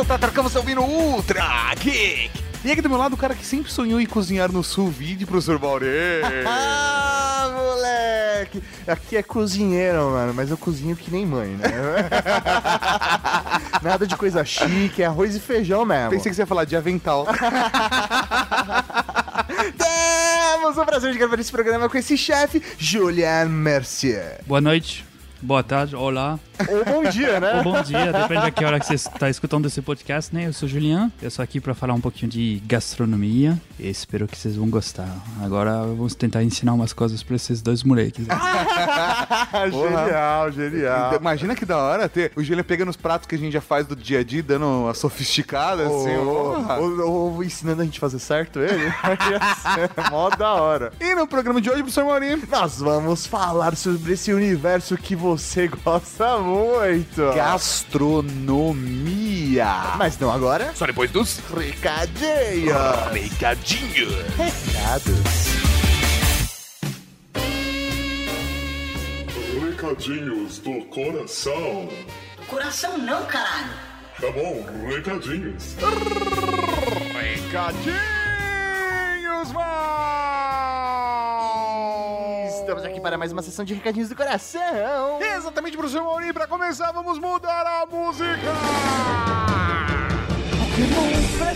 sou o Tatarcão, você ouvindo Ultra Geek. E aqui do meu lado o cara que sempre sonhou em cozinhar no sous vide, professor Baurê. Ah, moleque! Aqui é cozinheiro, mano, mas eu cozinho que nem mãe, né? Nada de coisa chique, é arroz e feijão mesmo. Pensei que você ia falar de avental. Temos o prazer de gravar esse programa com esse chefe, Julian Mercier. Boa noite, boa tarde, olá, Ou bom dia, né? ou bom dia, depende da que hora que você está escutando esse podcast, né? Eu sou o Julian, eu sou aqui para falar um pouquinho de gastronomia e espero que vocês vão gostar. Agora vamos tentar ensinar umas coisas para esses dois moleques. né? genial, genial. Imagina que da hora ter o Julian pegando os pratos que a gente já faz do dia a dia, dando uma sofisticada, assim. porra. Ou, ou- ou ensinando a gente a fazer certo ele. Ser Mó da hora. E no programa de hoje, professor Maurinho, Nós vamos falar sobre esse universo que você gosta muito. gastronomia. Mas não agora. Só depois dos Recadinho. recadinhos. Recados. Recadinhos do coração. Coração não, caralho. Tá bom, recadinhos. Recadinhos, mal! Estamos aqui para mais uma sessão de recadinhos do coração. Exatamente, professor Maurinho. Pra começar, vamos mudar a música.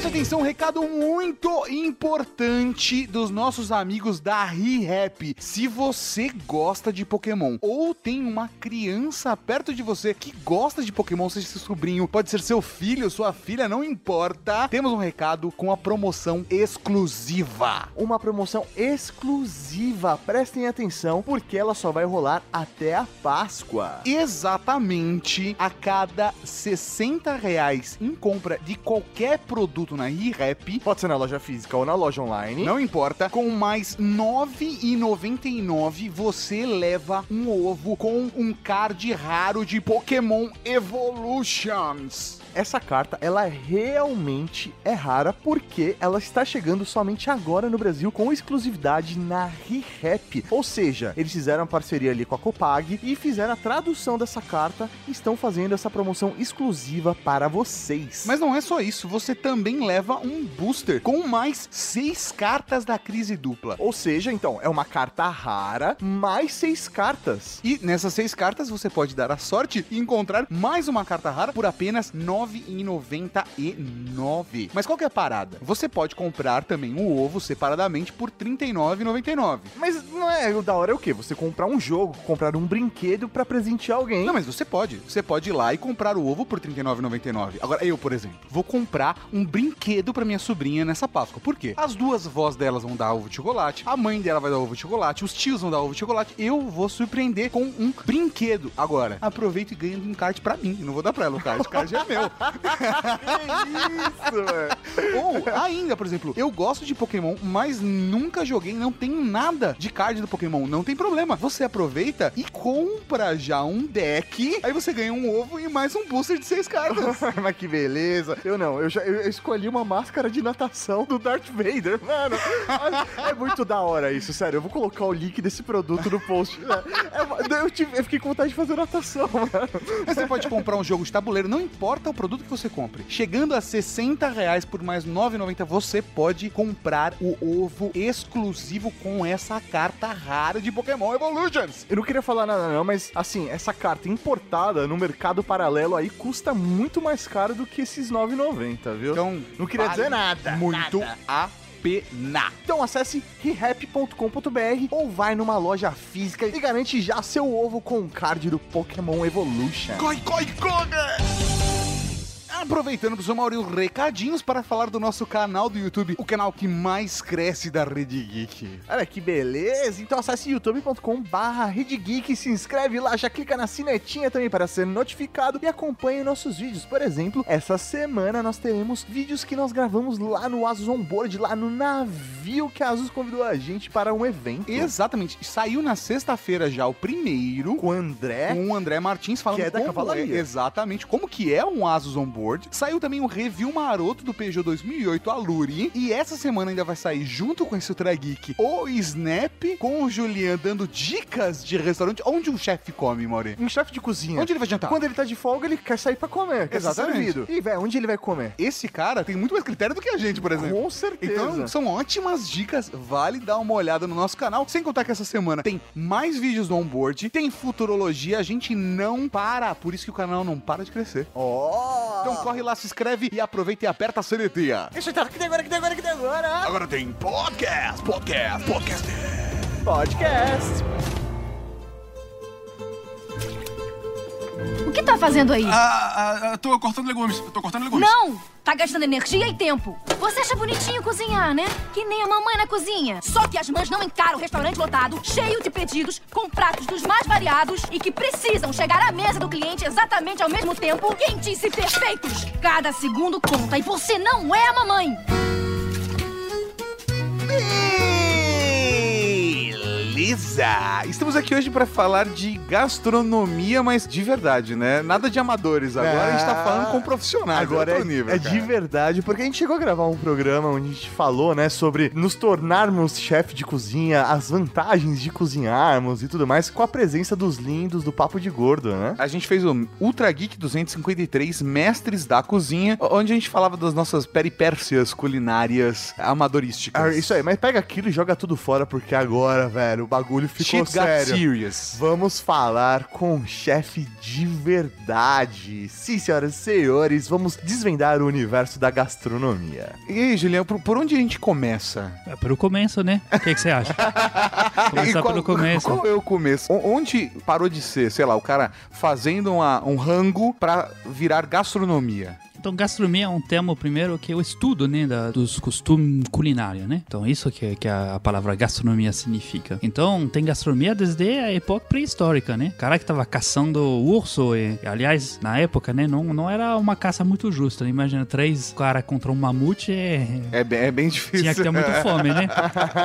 Preste atenção, um recado muito importante dos nossos amigos da ReHap. Se você gosta de Pokémon ou tem uma criança perto de você que gosta de Pokémon, seja seu sobrinho, pode ser seu filho, sua filha, não importa. Temos um recado com a promoção exclusiva. Uma promoção exclusiva. Prestem atenção, porque ela só vai rolar até a Páscoa. Exatamente a cada 60 reais em compra de qualquer produto na ReHap, Pode ser na loja física ou na loja online. não importa, com mais R$ 9,99 você leva um ovo com um card raro de Pokémon Evolutions. Essa carta, ela realmente é rara porque ela está chegando somente agora no Brasil com exclusividade na ReHap. Ou seja, eles fizeram uma parceria ali com a Copag e fizeram a tradução dessa carta e estão fazendo essa promoção exclusiva para vocês. Mas não é só isso, você também leva um booster com mais seis cartas da crise dupla. Ou seja, então, é uma carta rara mais seis cartas. E nessas seis cartas você pode dar a sorte e encontrar mais uma carta rara por apenas R$ 9,99. Mas qual que é a parada? Você pode comprar também o ovo separadamente por R$ 39,99. Mas não é o da hora é o quê? Você comprar um jogo, comprar um brinquedo pra presentear alguém. Não, mas você pode. Você pode ir lá e comprar o ovo por R$ 39,99. Agora, eu, por exemplo, vou comprar um brinquedo pra minha sobrinha nessa Páscoa. Por quê? As duas vós delas vão dar ovo de chocolate, a mãe dela vai dar ovo de chocolate, os tios vão dar ovo de chocolate. Eu vou surpreender com um brinquedo. Agora, aproveito e ganho um kart pra mim. Eu não vou dar pra ela o kart, o kart é meu. isso, velho. Ou ainda, por exemplo, eu gosto de Pokémon, mas nunca joguei, não tenho nada de card do Pokémon. Não tem problema. Você aproveita e compra já um deck. Aí você ganha um ovo e mais um booster de seis cartas. Mas que beleza. Eu não, eu já eu escolhi uma máscara de natação do Darth Vader, mano. É muito da hora isso, sério. Eu vou colocar o link desse produto no post. É, eu, tive- eu fiquei com vontade de fazer natação, mano. Você pode comprar um jogo de tabuleiro, não importa o produto que você compre. Chegando a 60 reais por mais R$ 9,90, você pode comprar o ovo exclusivo com essa carta rara de Pokémon Evolutions. Eu não queria falar nada não, mas assim, essa carta importada no mercado paralelo aí custa muito mais caro do que esses 9,90, viu? Então, não queria vale dizer nada. Muito nada. a pena. Então acesse rehap.com.br ou vai numa loja física e garante já seu ovo com o card do Pokémon Evolution. Coi, coi, coga! Aproveitando, professor Maurício, recadinhos para falar do nosso canal do YouTube, o canal que mais cresce da Rede Geek. Olha que beleza! Então acesse youtube.com barra Geek, se inscreve lá, já clica na sinetinha também para ser notificado e acompanhe nossos vídeos. Por exemplo, essa semana nós teremos vídeos que nós gravamos lá no Asus Onboard, lá no navio que a Asus convidou a gente para um evento. Exatamente. Saiu na sexta-feira já o primeiro Com o André. com o André Martins falando Que é da como cavalaria. exatamente como que é um Asus On Saiu também um review maroto do Peugeot 2008 Allure. E essa semana ainda vai sair, junto com esse Ultra Geek, o Snap, com o Julian dando dicas de restaurante. Onde um chefe come, Mauri? Um chefe de cozinha. Onde ele vai jantar? Quando ele tá de folga, ele quer sair pra comer, quer ser Exatamente. E, velho, onde ele vai comer? Esse cara tem muito mais critério do que a gente, por exemplo. Com certeza. Então, são ótimas dicas. Vale dar uma olhada no nosso canal. Sem contar que essa semana tem mais vídeos do onboard, tem futurologia. A gente não para. Por isso que o canal não para de crescer. Ó! Então corre lá, se inscreve e aproveita e aperta a sereteia. Isso tá, que tem agora, que tem agora, que tem agora? Agora tem podcast, podcast, podcast. Podcast. O que tá fazendo aí? Ah, ah, tô cortando legumes. Tô cortando legumes. Não! Tá gastando energia e tempo. Você acha bonitinho cozinhar, né? Que nem a mamãe na cozinha. Só que as mães não encaram o restaurante lotado, cheio de pedidos, com pratos dos mais variados e que precisam chegar à mesa do cliente exatamente ao mesmo tempo, quentes e perfeitos. Cada segundo conta e você não é a mamãe. Beleza! Estamos aqui hoje para falar de gastronomia, mas de verdade, né? Nada de amadores. Agora a gente tá falando com profissionais. Agora é, nível, é cara. de verdade, porque a gente chegou a gravar um programa onde a gente falou, né, sobre nos tornarmos chefe de cozinha, as vantagens de cozinharmos e tudo mais, com a presença dos lindos do Papo de Gordo, né? A gente fez o Ultra Geek 253 Mestres da Cozinha, onde a gente falava das nossas peripécias culinárias amadorísticas. Ah, isso aí, mas pega aquilo e joga tudo fora, porque agora, velho, bagulho ficou Shit got sério. serious. Vamos falar com um chefe de verdade. Sim, senhoras e senhores, vamos desvendar o universo da gastronomia. E aí, Julião, por, por onde a gente começa? É pelo começo, né? O que, que você acha? Começar qual- pelo começo. Qual é o começo? O- Onde parou de ser, sei lá, o cara fazendo uma- um rango pra virar gastronomia? Então, gastronomia é um termo, primeiro, que é o estudo, né, da- dos costumes culinários, né? Então, isso que, que a, palavra gastronomia significa. Então, tem gastronomia desde a época pré-histórica, né? O cara que tava caçando urso, e, aliás, na época, né, não, não era uma caça muito justa. né? Imagina, três caras contra um mamute, é, É bem, é bem difícil. tinha que ter muito fome, né?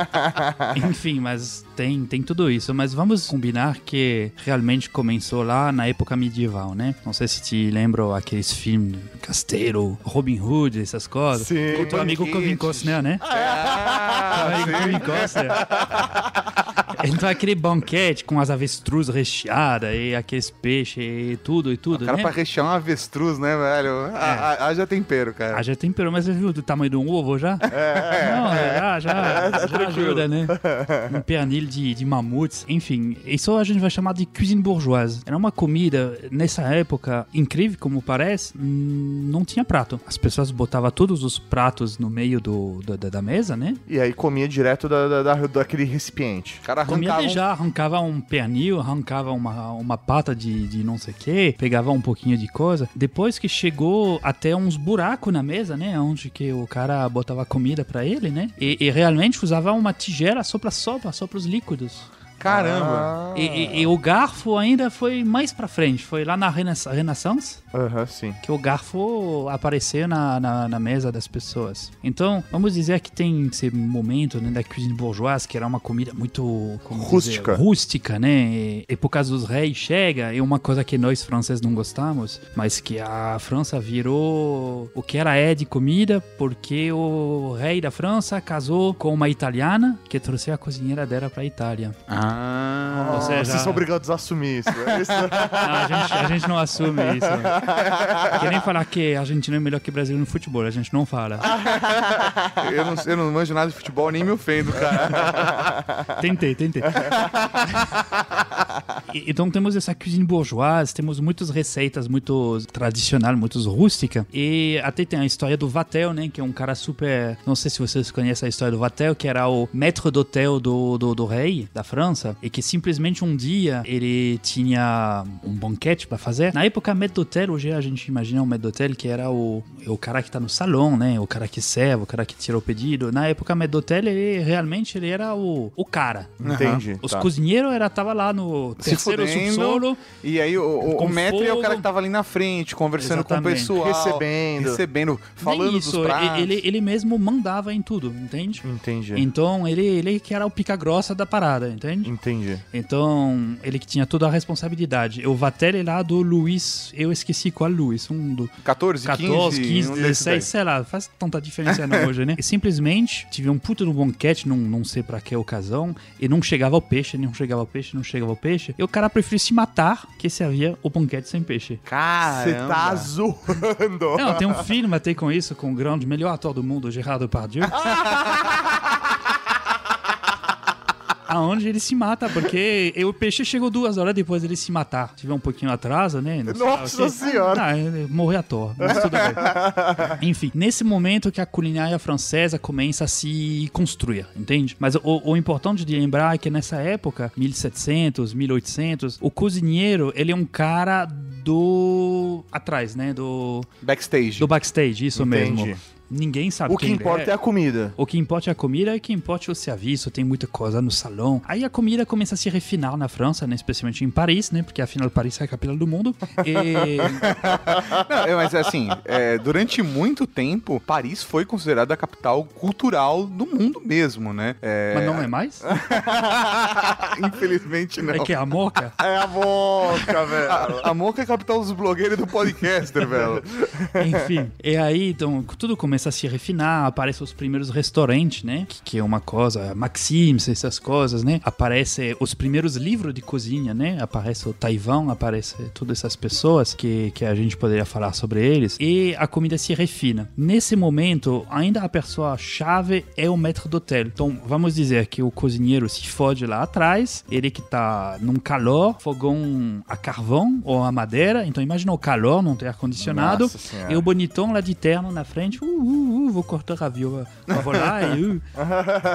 Enfim, mas tem, tem tudo isso. Mas vamos combinar que realmente começou lá na época medieval, né? Não sei se te lembram aqueles filmes Casteiro, Robin Hood, essas coisas. Sim. O teu amigo. Kevin Costner, né? Ah, sim. Kevin Costner. Então aquele banquete com as avestruz recheadas e aqueles peixes e tudo e tudo, O cara né? pra rechear um avestruz, né, velho? Ah, ah, Haja tempero, cara. Haja tempero, mas você viu do tamanho de um ovo já? Não, já, já, já ajuda, né? Um pernil de, de mamutes. Enfim, isso a gente vai chamar de cuisine bourgeoise. Era uma comida, nessa época, incrível como parece, hum, não tinha prato. As pessoas botavam todos os pratos no meio do, do- da, da mesa, né? E aí comia direto da, da- da- daquele recipiente. O cara Comia já, arrancava um pernil, arrancava uma, uma pata de, de não sei o que, pegava um pouquinho de coisa. Depois que chegou até uns buracos na mesa, né? Onde que o cara botava comida pra ele, né? E, e realmente usava uma tigela só pra sopa, só pros líquidos. Caramba. E, e- e o garfo ainda foi mais pra frente, foi lá na Renaissance, Renaissance Aham, sim. que o garfo apareceu na, na, na mesa das pessoas. Então, vamos dizer que tem esse momento né, da cuisine bourgeoise, que era uma comida muito como Rústica. dizer, rústica, né? E, e por causa dos reis chega, é uma coisa que nós franceses não gostamos, mas que a França virou o que ela é de comida, porque o rei da França casou com uma italiana que trouxe a cozinheira dela pra Itália. Ah. Ou seja- Vocês são obrigados a assumir isso. É isso? Não, a, gente, a gente não assume isso. Que nem falar que a Argentina é melhor que o Brasil no futebol, a gente não fala. Eu não, eu não manjo nada de futebol, nem me ofendo, cara. Tentei, tentei. E- Então temos essa cuisine bourgeoise, temos muitas receitas muito tradicionais, muito rústicas. E até tem a história do Vatel, né? Que é um cara super... Não sei se vocês conhecem a história do Vatel, que era o maître d'hôtel do, do, do rei da França. E que simplesmente um dia ele tinha um banquete pra fazer. Na época, maître d'hôtel, hoje a gente imagina um maître d'hôtel que era o, o cara que tá no salão, né? O cara que serve, o cara que tira o pedido. Na época, maître d'hôtel, ele realmente ele era o, o cara. Entendi. Os tá. cozinheiros era, tava lá no terceiro fudendo. subsolo. E aí o, o, o maître é o cara que tava ali na frente, conversando com o Exatamente. pessoal. Recebendo. Recebendo, falando Nem dos isso, pratos. ele, ele mesmo mandava em tudo, entende? Entendi. Então ele, ele que era o pica grossa da parada, entende? Entendi. Então, ele que tinha toda a responsabilidade. O Vatel é lá do Luiz, eu esqueci qual Luiz, um do 14, 14, 15, 15, um desses 16, sei lá, faz tanta diferença não hoje, né? E simplesmente tive um puta no banquete, não, não sei pra que ocasião, e não chegava o peixe, não chegava o peixe, não chegava o peixe. E o cara preferiu se matar que servia o banquete sem peixe. Você Caramba. tá zoando. Não, tem um filme até com isso, com o grande melhor ator do mundo, Gerard Depardieu. Aonde ele se mata, porque o peixe chegou duas horas depois dele se matar. Tiver um pouquinho atraso, né? Não sei Nossa quê. senhora. Ah, ele morreu à toa, mas tudo bem. Enfim, nesse momento que a culinária francesa começa a se construir, entende? Mas o, o importante de lembrar é que nessa época, 1700, 1800, o cozinheiro, ele é um cara do... atrás, né? Do, Backstage. do backstage, isso Entendi. mesmo. Ninguém sabe O que importa ele é a comida. o que importa é a comida e o que importa é o serviço, tem muita coisa no salão. Aí a comida começa a se refinar na França, né? especialmente em Paris, né? Porque afinal Paris é a capital do mundo. E Não, é, mas assim, é, durante muito tempo, Paris foi considerada a capital cultural do mundo mesmo, né? É, Mas não é mais? Infelizmente não. É que é a moca? É a boca, velho. A, a Moca é a capital dos blogueiros e do podcaster, velho. Enfim. E aí, então, tudo começa a se refinar, aparecem os primeiros restaurantes, né? Que, que é uma coisa, Maxims, essas coisas, né? Aparece os primeiros livros de cozinha, né? Aparece o Taiwan, aparece todas essas pessoas que, que a gente poderia falar sobre eles. E a comida se refina. Nesse momento, ainda a pessoa chave é o maître d'hôtel. Então, vamos dizer que o cozinheiro se fode lá atrás, ele que tá num calor, fogão a carvão ou a madeira. Então, imagina o calor, não tem ar-condicionado. E o bonitão lá de terno na frente, uh, uh, uh, vou cortar a viola. Vou lá e... Uh,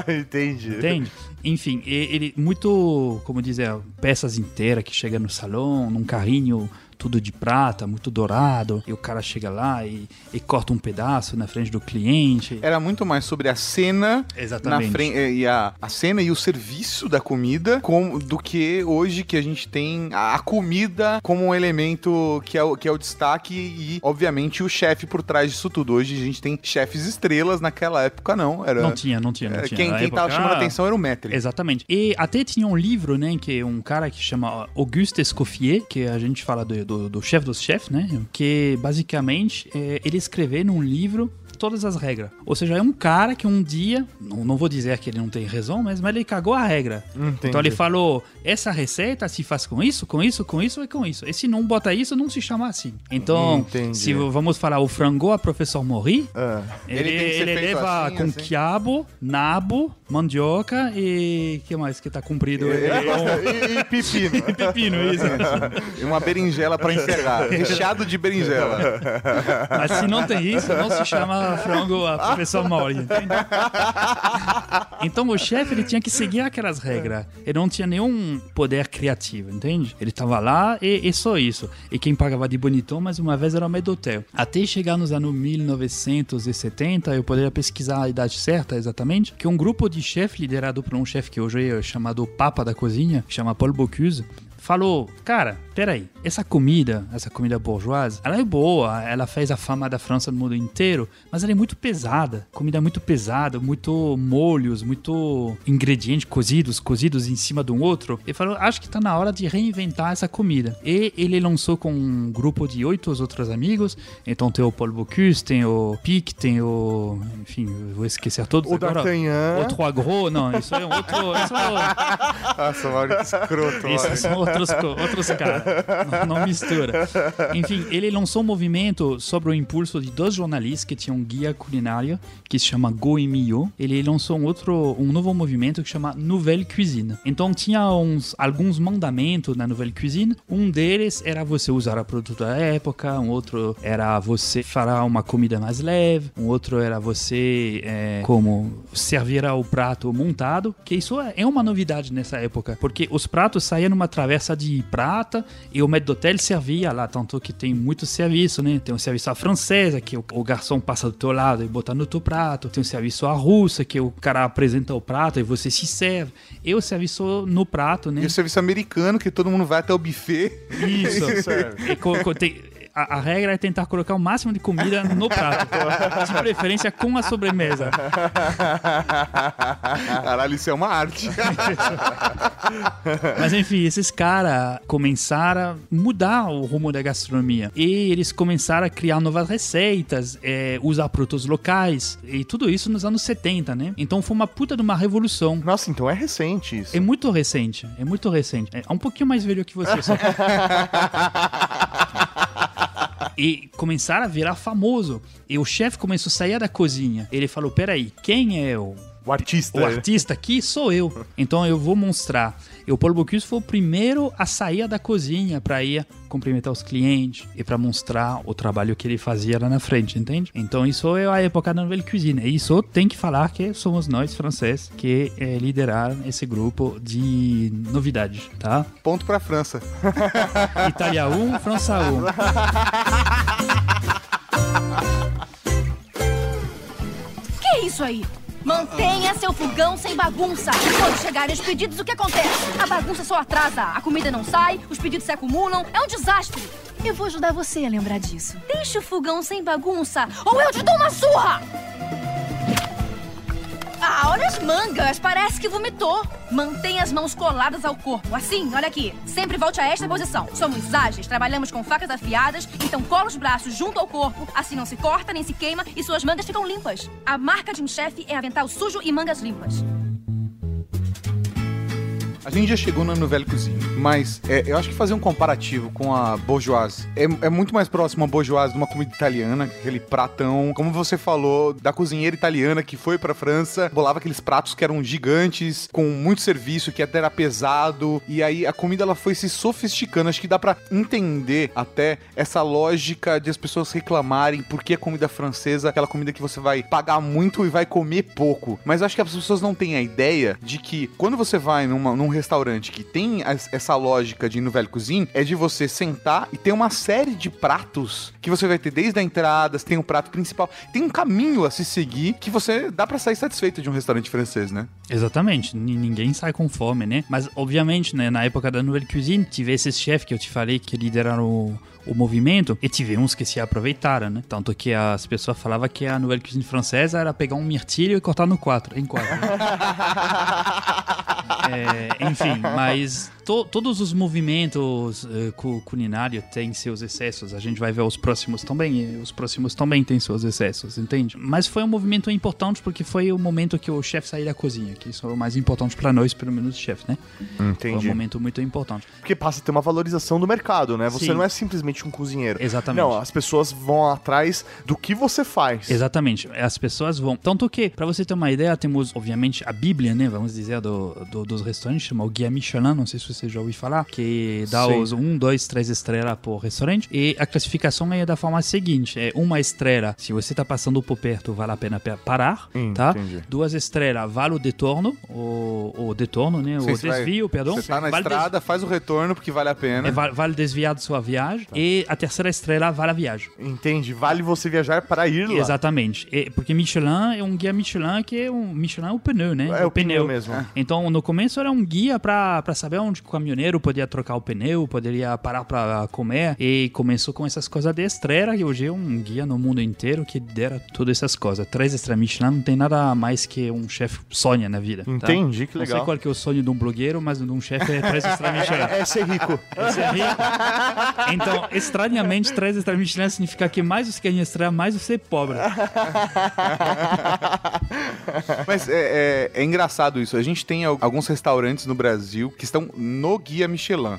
Entendi. entende? Enfim, ele muito, como dizer, peças inteiras que chega no salão, num carrinho tudo de prata, muito dourado, e o cara chega lá e, e corta um pedaço na frente do cliente. Era muito mais sobre a cena Exatamente. na frente e a, a cena e o serviço da comida com, do que hoje que a gente tem a, a comida como um elemento que é, o, que é o destaque e, obviamente, o chefe por trás disso tudo. Hoje a gente tem chefes estrelas, naquela época não. Era, Não tinha, não tinha, não é, tinha. Quem, quem tava época- chamando a atenção era o Metri. Exatamente. E até tinha um livro, né, que um cara que chama Auguste Escoffier, que a gente fala do, do, do chefe dos chefes, né, que basicamente é, ele escreveu num livro todas as regras. Ou seja, é um cara que um dia, não, não vou dizer que ele não tem razão, mas, mas ele cagou a regra. Entendi. Então ele falou, essa receita se faz com isso, com isso, com isso e com isso. E se não bota isso, não se chama assim. Então, Entendi. se vamos falar o frango a professor Mori, Ah. ele, Ele ele leva assim, com assim. quiabo, nabo, mandioca e que mais que tá comprido? E, e pepino. E pepino, isso. E uma berinjela pra encerrar. Recheado de berinjela. Mas se não tem isso, não se chama frango a professor Mori, entende? Então o chefe ele tinha que seguir aquelas regras. Ele não tinha nenhum poder criativo, entende? Ele tava lá e, e só isso. E quem pagava de bonitão, mais uma vez, era o maître d'hôtel. Até chegar nos anos 1970, eu poderia pesquisar a idade certa exatamente, que um grupo de chefe liderado por um chefe que hoje é chamado Papa da Cozinha, que chama Paul Bocuse, falou, cara, peraí, essa comida, essa comida bourgeoise, ela é boa, ela fez a fama da França no mundo inteiro, mas ela é muito pesada, comida muito pesada, muito molhos, muito ingredientes cozidos, cozidos em cima de um outro. Ele falou, acho que tá na hora de reinventar essa comida. E ele lançou com um grupo de oito outros amigos, então tem o Paul Bocuse, tem o Pic, tem o, enfim, vou esquecer todos O agora. D'Artagnan. Outro agro, não, isso é um outro, isso é Nossa, Mauro, que escroto. Mauro. são outros, outros caras. Não, mistura. Enfim, ele lançou um movimento sobre o impulso de dois jornalistas que tinham um guia culinário que se chama Go e Mio. Ele lançou um outro, um novo movimento que chama Nouvelle Cuisine. Então tinha uns, alguns mandamentos na Nouvelle Cuisine. Um deles era você usar a produto da época, um outro era você fará uma comida mais leve, um outro era você é, como servir o prato montado, que isso é uma novidade nessa época, porque os pratos saíam numa travessa de prata e o maître d'hôtel servia lá, tanto que tem muito serviço, né? Tem um serviço à francesa, que o, o garçom passa do teu lado e bota no teu prato, tem um serviço à russa, que o cara apresenta o prato e você se serve, e o serviço no prato, né? E o serviço americano, que todo mundo vai até o buffet. Isso. e co- co- tem- a, a regra é tentar colocar o máximo de comida no prato. De preferência com a sobremesa. Caralho, isso é uma arte. Mas enfim, esses caras começaram a mudar o rumo da gastronomia. E eles começaram a criar novas receitas, é, usar produtos locais. E tudo isso nos anos 70, né? Então foi uma puta de uma revolução. Nossa, então é recente isso. É muito recente, é muito recente. É um pouquinho mais velho que você. Só. e começaram a virar famoso. E o chefe começou a sair da cozinha. Ele falou: Peraí, quem é o, O artista. o artista aqui? Sou eu. Então eu vou mostrar. E o Paulo Bocuse foi o primeiro a sair da cozinha para ir cumprimentar os clientes e para mostrar o trabalho que ele fazia lá na frente, entende? Então isso é a época da Nouvelle Cuisine. E isso tem que falar que somos nós, franceses, que é, lideraram esse grupo de novidades, tá? Ponto pra França. Itália 1, França 1. Que é isso aí? Mantenha seu fogão sem bagunça. Quando chegarem os pedidos, o que acontece? A bagunça só atrasa. A comida não sai, os pedidos se acumulam. É um desastre. Eu vou ajudar você a lembrar disso. Deixe o fogão sem bagunça, ou eu te dou uma surra! Ah, olha as mangas. Parece que vomitou. Mantenha as mãos coladas ao corpo. Assim, olha aqui. Sempre volte a esta posição. Somos ágeis, trabalhamos com facas afiadas, então cola os braços junto ao corpo. Assim não se corta nem se queima e suas mangas ficam limpas. A marca de um chefe é avental sujo e mangas limpas. A gente já chegou na Nouvelle Cuisine, mas é, eu acho que fazer um comparativo com a bourgeoise é, é muito mais próximo a bourgeoise de uma comida italiana, aquele pratão, como você falou, da cozinheira italiana que foi pra França, bolava aqueles pratos que eram gigantes, com muito serviço, que até era pesado, e aí a comida ela foi se sofisticando. Acho que dá pra entender até essa lógica de as pessoas reclamarem por que a comida francesa, é aquela comida que você vai pagar muito e vai comer pouco. Mas acho que as pessoas não têm a ideia de que quando você vai numa, num restaurante que tem essa lógica de Nouvelle Cuisine, é de você sentar e ter uma série de pratos que você vai ter desde a entrada, você tem o prato principal, tem um caminho a se seguir que você dá pra sair satisfeito de um restaurante francês, né? Exatamente, Ni- ninguém sai com fome, né? Mas, obviamente, né, na época da Nouvelle Cuisine, tive esses chefes que eu te falei que lideraram o, o movimento e tive uns que se aproveitaram, né? Tanto que as pessoas falavam que a Nouvelle Cuisine francesa era pegar um mirtilho e cortar no quatro, em quatro. né? É, enfim, mas to- todos os movimentos eh, cu- culinários têm seus excessos. A gente vai ver os próximos também, e os próximos também têm seus excessos, entende? Mas foi um movimento importante porque foi o momento que o chefe saiu da cozinha, que isso é o mais importante para nós, pelo menos chefe, né? Foi um Entendi. momento muito importante. Porque passa a ter uma valorização do mercado, né? Você Sim. não é simplesmente um cozinheiro. Exatamente. Não, as pessoas vão atrás do que você faz. Exatamente, as pessoas vão. Tanto que, para você ter uma ideia, temos, obviamente, a Bíblia, né? Vamos dizer, do, do- dos restaurantes, chama o Guia Michelin, não sei se você já ouviu falar, que dá Sim. os 1, 2, 3 estrelas por restaurante. E a classificação é da forma seguinte: é uma estrela, se você tá passando por perto, vale a pena pe- parar, Hum, tá? entendi. Duas estrelas, vale o detorno, o, o detorno, né? Sim, o você vai- desvio, perdão. Você tá na Vale des- estrada, faz o retorno porque vale a pena. é, vale, vale desviar da sua viagem. E a terceira estrela vale a viagem. Entende? Vale você viajar para ir lá. Exatamente. E- porque Michelin é um guia Michelin que é um Michelin é o pneu, né? É o pneu mesmo. Então, no começo era um guia pra pra saber onde o caminhoneiro podia trocar o pneu, poderia parar pra comer. E começou com essas coisas de estrela, que hoje é um guia no mundo inteiro que dera todas essas coisas. Três estrelas Michelin não tem nada mais que um chefe sonha na vida. tá? Entendi, que Não sei legal. qual que é o sonho de um blogueiro, mas de um chefe é três estrelas Michelin. É ser rico. Esse é rico. Então, estranhamente, três estrelas Michelin significa que mais você ganha estrela, mais você é pobre. Mas é, é- é engraçado isso. A gente tem al- alguns restaurantes no Brasil que estão no guia Michelin,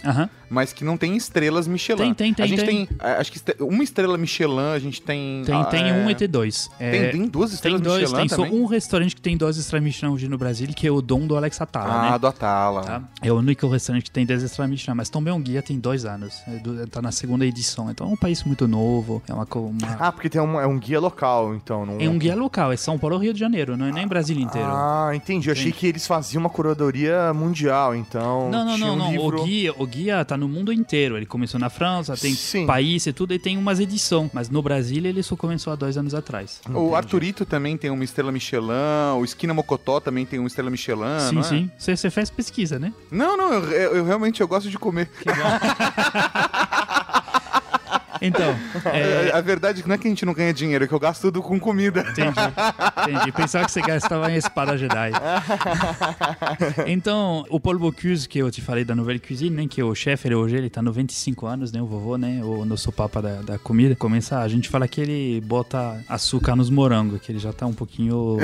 mas que não tem estrelas Michelin. Tem, tem, tem, A gente tem. tem, é, acho que uma estrela Michelin, a gente tem. Tem, ah, tem é, um e tem dois. É, Tem, tem duas tem estrelas dois, Michelin tem só um restaurante que tem duas estrelas Michelin hoje no Brasil, que é o Dom do Alex Atala, Ah, né? do Atala. Tá? É o único restaurante que tem 10 estrelas Michelin, mas também um guia tem dois anos. É do- tá na segunda edição. Então é um país muito novo. É uma. uma- Ah, porque tem um, é um guia local, então. Não... é um guia local, é São Paulo, Rio de Janeiro, não é nem Brasil inteiro. Ah, entendi. Eu achei que eles faziam uma curadoria mundial, então. Não, não, tinha não, um não. livro- O guia, o guia tá no mundo inteiro. Ele começou na França, tem Sim. país e tudo, e tem umas edições. Mas no Brasil ele só começou há dois anos atrás. O Arturito também tem uma estrela Michelin, o Esquina Mocotó também tem uma estrela Michelin, sim, não é? sim. Você fez pesquisa, né? Não, não, eu, eu- eu realmente eu gosto de comer. Então, é, A verdade é que não é que a gente não ganha dinheiro, é que eu gasto tudo com comida. Entendi. Entendi. Pensava que você gastava em espada Jedi. Então, o Paul Bocuse, que eu te falei da Nouvelle Cuisine, né? Que o chefe, ele hoje, ele tá 95 anos, né? O vovô, né? O nosso papa da, da comida. Começa, a gente fala que ele bota açúcar nos morangos, que ele já tá um pouquinho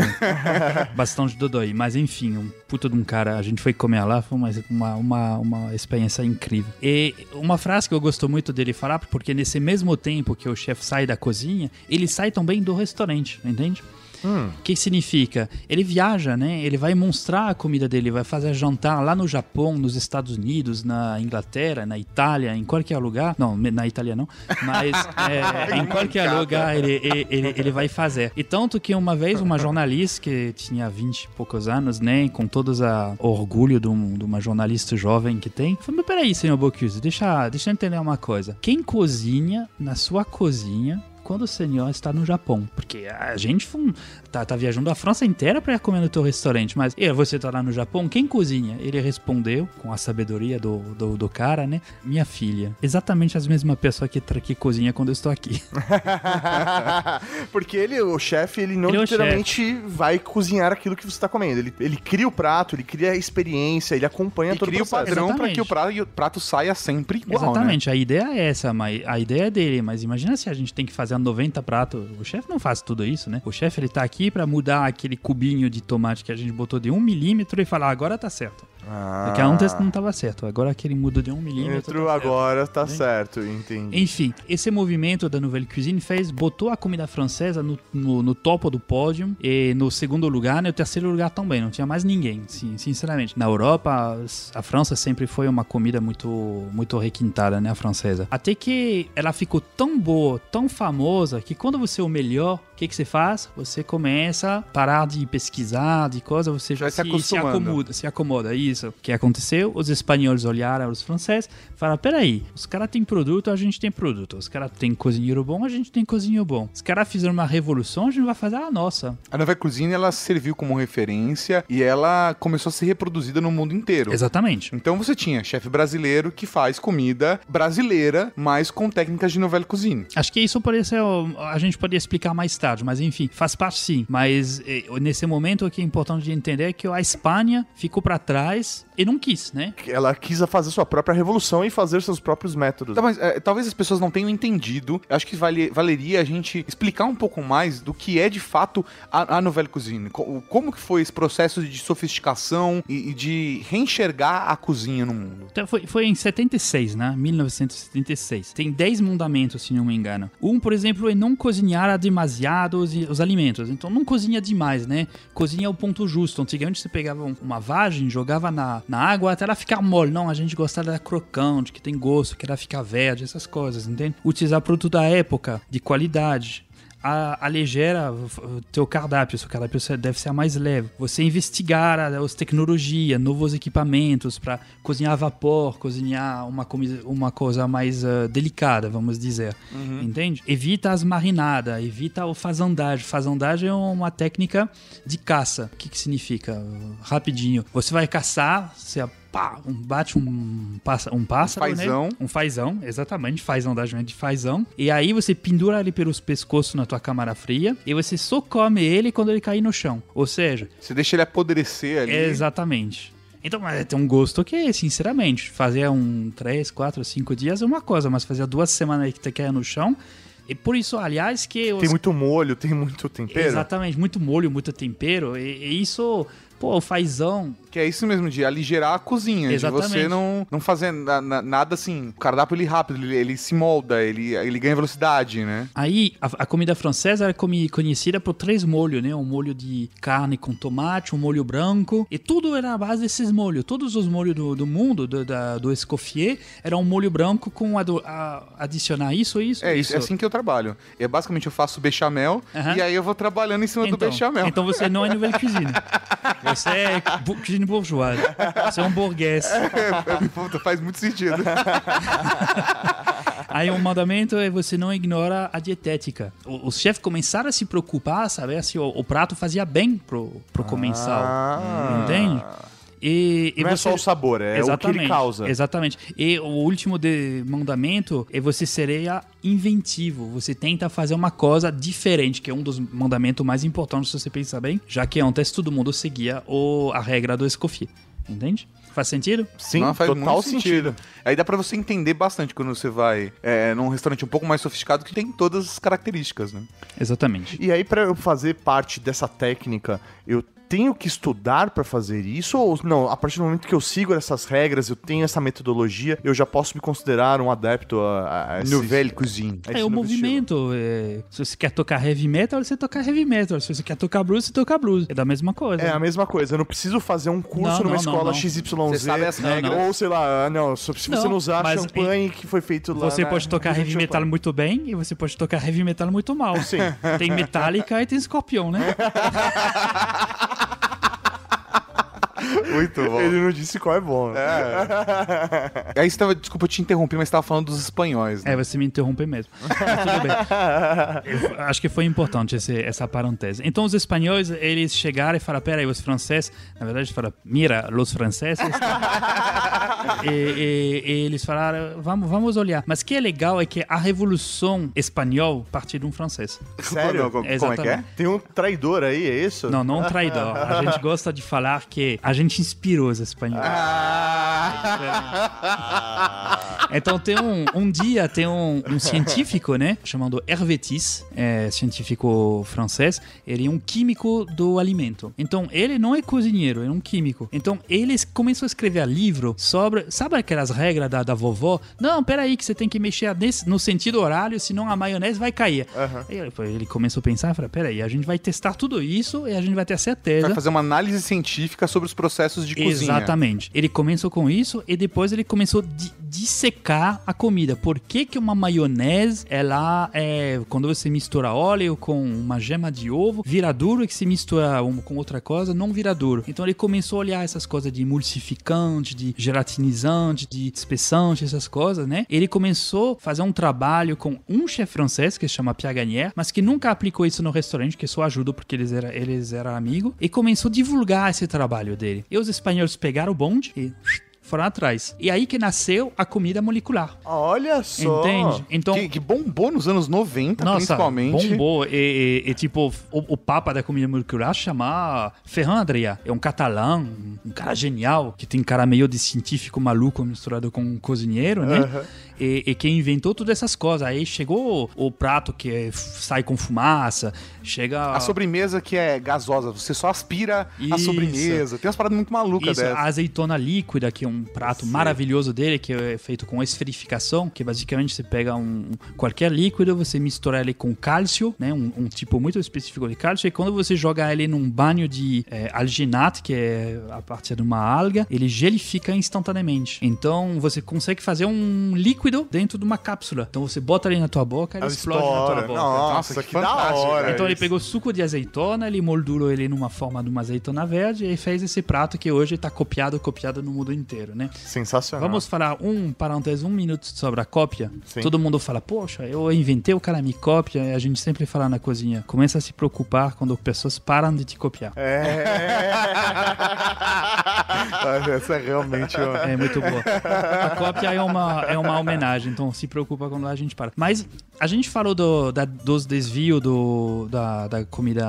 bastante dodói. Mas enfim, um puta de um cara. A gente foi comer lá, foi uma, uma, uma, experiência incrível. E uma frase que eu gosto muito dele falar, porque nesse mesmo tempo que o chefe sai da cozinha, ele sai também do restaurante, entende? O que significa? Ele viaja, né? Ele vai mostrar a comida dele, vai fazer jantar lá no Japão, nos Estados Unidos, na Inglaterra, na Itália, em qualquer lugar. Não, na Itália não, mas é, em qualquer lugar ele, ele, ele- ele vai fazer. E tanto que uma vez uma jornalista que tinha 20 e poucos anos, né? Com todos o orgulho de, um- de uma jornalista jovem que tem, falou: Mas peraí, senhor Bocuse, deixa, deixa eu entender uma coisa. Quem cozinha na sua cozinha quando o senhor está no Japão. Porque a gente foi- tá, tá viajando a França inteira para comer no teu restaurante. Mas e você tá lá no Japão, quem cozinha? Ele respondeu, com a sabedoria do, do, do cara, né? Minha filha. Exatamente as mesmas pessoas que, que cozinha quando eu estou aqui. Porque ele, o chefe, ele não Ele é literalmente vai cozinhar aquilo que você tá comendo. Ele, ele cria o prato, ele cria a experiência, ele acompanha E todo cria o processo. padrão para que o prato, o prato saia sempre igual, né? Exatamente, a ideia é essa, mas a ideia é dele. Mas imagina se a gente tem que fazer 90 pratos. O chefe não faz tudo isso, né? O chefe ele tá aqui para mudar aquele cubinho de tomate que a gente botou de um milímetro e falar, "Ah, agora tá certo. Ah. Porque antes não tava certo, agora aquele muda de um milímetro. Entrou tá certo. agora, tá Entende? certo, entendi. Enfim, esse movimento da Nouvelle Cuisine fez, botou a comida francesa no, no, no topo do pódio e no segundo lugar, no terceiro lugar também, não tinha mais ninguém, sim, sinceramente. Na Europa, a França sempre foi uma comida muito, muito requintada, né, a francesa. Até que ela ficou tão boa, tão famosa, que quando você é o melhor, o que, que você faz? Você começa a parar de pesquisar, de coisa, você já Vai se se, se acomoda, se acomoda, isso. O que aconteceu? Os espanhóis olharam os franceses, falaram, peraí, os caras têm produto, a gente tem produto. Os caras têm cozinheiro bom, a gente tem cozinheiro bom. Os caras fizeram uma revolução, a gente vai fazer a nossa. A Nova Cuisine, ela serviu como referência e ela começou a ser reproduzida no mundo inteiro. Exatamente. Então você tinha chefe brasileiro que faz comida brasileira, mas com técnicas de novela cuisine. Acho que isso ó, a gente pode explicar mais tarde, mas enfim, faz parte sim. Mas eh, nesse momento o que é importante de entender é que a Espanha ficou para trás e não quis, né? Ela quis fazer sua própria revolução e fazer seus próprios métodos. Tá, mas é, talvez as pessoas não tenham entendido. Eu acho que vale- valeria a gente explicar um pouco mais do que é de fato a, a novela cuisine. Co- Como que foi esse processo de sofisticação e, e de reenxergar a cozinha no mundo. Então, foi, foi em 76, né? 1976. Tem 10 mandamentos, se não me engano. Um, por exemplo, é não cozinhar demasiado os, os alimentos. Então, não cozinha demais, né? Cozinha o ponto justo. Antigamente, você pegava um- uma vagem, jogava na, na água até ela ficar mole. Não, a gente gostava dela crocante, que tem gosto, que ela fica verde, essas coisas, entende? Utilizar produto da época, de qualidade a, a o teu cardápio, seu cardápio deve ser mais leve. Você investigar a- as tecnologias, novos equipamentos para cozinhar a vapor, cozinhar uma, uma coisa mais ah, delicada, vamos dizer. Entende? Evita as marinadas, evita o fazandagem. Fazandagem é uma técnica de caça. O que, que significa? Rapidinho. Você vai caçar, você pá, um- bate um, passa, um pássaro, né? fazão. Um fazão, exatamente, fazão da gente de fazão. E aí você pendura ele pelos pescoços na tua câmara fria e você só come ele quando ele cair no chão. Ou seja, Você deixa ele apodrecer ali. exatamente. Então, mas tem um gosto que, sinceramente, fazer um 3, 4, 5 dias é uma coisa, mas fazer duas semanas que te cair no chão. E por isso, aliás, que os Tem muito molho, tem muito tempero. Exatamente, muito molho, muito tempero. E, e isso, pô, o fazão. Que é isso mesmo, de aligerar a cozinha. Exatamente. De você não, não fazer na- na- nada assim. O cardápio ele rápido, ele, ele se molda, ele, ele ganha velocidade, né? Aí, a, a comida francesa comi- conhecida por três molhos, né? Um molho de carne com tomate, um molho branco. E tudo era a base desses molhos. Todos os molhos do, do mundo, do, da, do Escoffier, era um molho branco com ado- a- adicionar isso, isso, É, isso, é assim que eu trabalho. É basicamente eu faço bechamel e aí eu vou trabalhando em cima do Então, bechamel. então você não é nouvelle cuisine. Você é bourgeoise. Você é um burguês. Puta, faz muito sentido. Aí o mandamento é você não ignora a dietética. O- Os chefes começaram a se preocupar, saber se o, o prato fazia bem pro, pro comensal. Ah. Entende? E, e Não é você- só o sabor, é o que ele causa. Exatamente. E o último de mandamento é você seria inventivo. Você tenta fazer uma coisa diferente, que é um dos mandamentos mais importantes se você pensar bem, já que antes todo mundo seguia o, a regra do Escoffier. Entende? Faz sentido? Sim, Não, faz total muito sentido. Aí dá pra você entender bastante quando você vai é, num restaurante um pouco mais sofisticado que tem todas as características, né? Exatamente. E aí, pra eu fazer parte dessa técnica, eu tenho que estudar pra fazer isso? Ou não, a partir do momento que eu sigo essas regras, eu tenho essa metodologia, eu já posso me considerar um adepto a, a esse... Nouvelle cuisine. a esse É o movimento. é, se você quer tocar heavy metal, você toca heavy metal. Se você quer tocar blues, você toca blues. É da mesma coisa. É a mesma coisa, eu não preciso fazer um curso Não, numa não, escola não. XYZ. Você sabe as regras. Ou sei lá, ah, não, só se você Não, não usar champanhe que foi feito lá. Você na- pode tocar heavy champanhe. metal muito bem e você pode tocar heavy metal muito mal. Sim. Tem Metallica e tem Scorpion, né? Muito bom. Ele não disse qual é bom. Aí você tava, desculpa eu te interromper, mas você tava falando dos espanhóis, né? É, você me interrompe mesmo. Mas tudo bem. Eu acho que foi importante esse, essa parentese. Então, os espanhóis, eles chegaram e falaram: peraí, os franceses, na verdade, eles falaram: mira, os franceses. e, e- e eles falaram: vamos, vamos olhar. Mas o que é legal é que a Revolução Espanhola partiu de um francês. Sério? Como, como é que é? Tem um traidor aí, é isso? Não, não um traidor. A gente gosta de falar que a gente inspirou os espanhóis. Então tem um, um dia tem um, um científico, né, chamado Hervétis, é, científico francês, ele é um químico do alimento. Então ele não é cozinheiro, é um químico. Então ele começou a escrever livro sobre, sabe aquelas regras da, da vovó? Não, peraí que você tem que mexer nesse, no sentido horário, senão a maionese vai cair. Aí ele, ele começou a pensar, falou, peraí, a gente vai testar tudo isso e a gente vai ter a certeza. Vai fazer uma análise científica sobre os processos de cozinha. Exatamente. Ele começou com isso e depois ele começou a di- dissecar a comida. Por que, que uma maionese, ela é. Quando você mistura óleo com uma gema de ovo, vira duro e que se mistura com outra coisa, não vira duro. Então ele começou a olhar essas coisas de emulsificante, de gelatinizante, de espessante, essas coisas, né? Ele começou a fazer um trabalho com um chefe francês que se chama Pierre Gagnier, mas que nunca aplicou isso no restaurante, que só ajuda porque eles eram eles eram amigos, e começou a divulgar esse trabalho dele. E os espanhóis pegaram o bonde e foram atrás. E aí que nasceu a comida molecular. Olha só. Entende? Então. Que, que bombou nos anos 90, Nossa, principalmente. bombou. E, e- e, tipo, o, o papa da comida molecular chama Ferran Adrià. É um catalão, um, cara genial, que tem cara meio de científico maluco misturado com um cozinheiro, né? E, e que inventou todas essas coisas. Aí chegou o, prato que é- sai com fumaça, chega... A sobremesa que é gasosa, você só aspira a Isso. sobremesa. Tem umas paradas muito malucas Isso, dessas. a azeitona líquida, que é um prato maravilhoso dele, que é feito com esferificação, que basicamente você pega um qualquer líquido, você mistura ele com cálcio, né, um, um tipo muito específico de cálcio, e quando você joga ele num banho de é, alginate, que é a partir de uma alga, ele gelifica instantaneamente. Então você consegue fazer um líquido dentro de uma cápsula. Então você bota ele na tua boca, ele Ela explode na tua boca. Nossa, Nossa, que, que da hora. Então ele isso. pegou suco de azeitona, ele moldurou ele numa forma de uma azeitona verde e fez esse prato que hoje está copiado, copiado no mundo inteiro, né? Sensacional. Vamos falar um parênteses, um minuto sobre a cópia. Sim. Todo mundo fala, poxa, eu inventei, o cara me cópia. E a gente sempre fala na cozinha, começa a se preocupar quando pessoas param de te copiar. É. Essa é realmente uma... É muito boa. A cópia é uma, é uma homenagem, então se preocupa quando a gente para. Mas a gente falou do, da- dos desvios do, da, da comida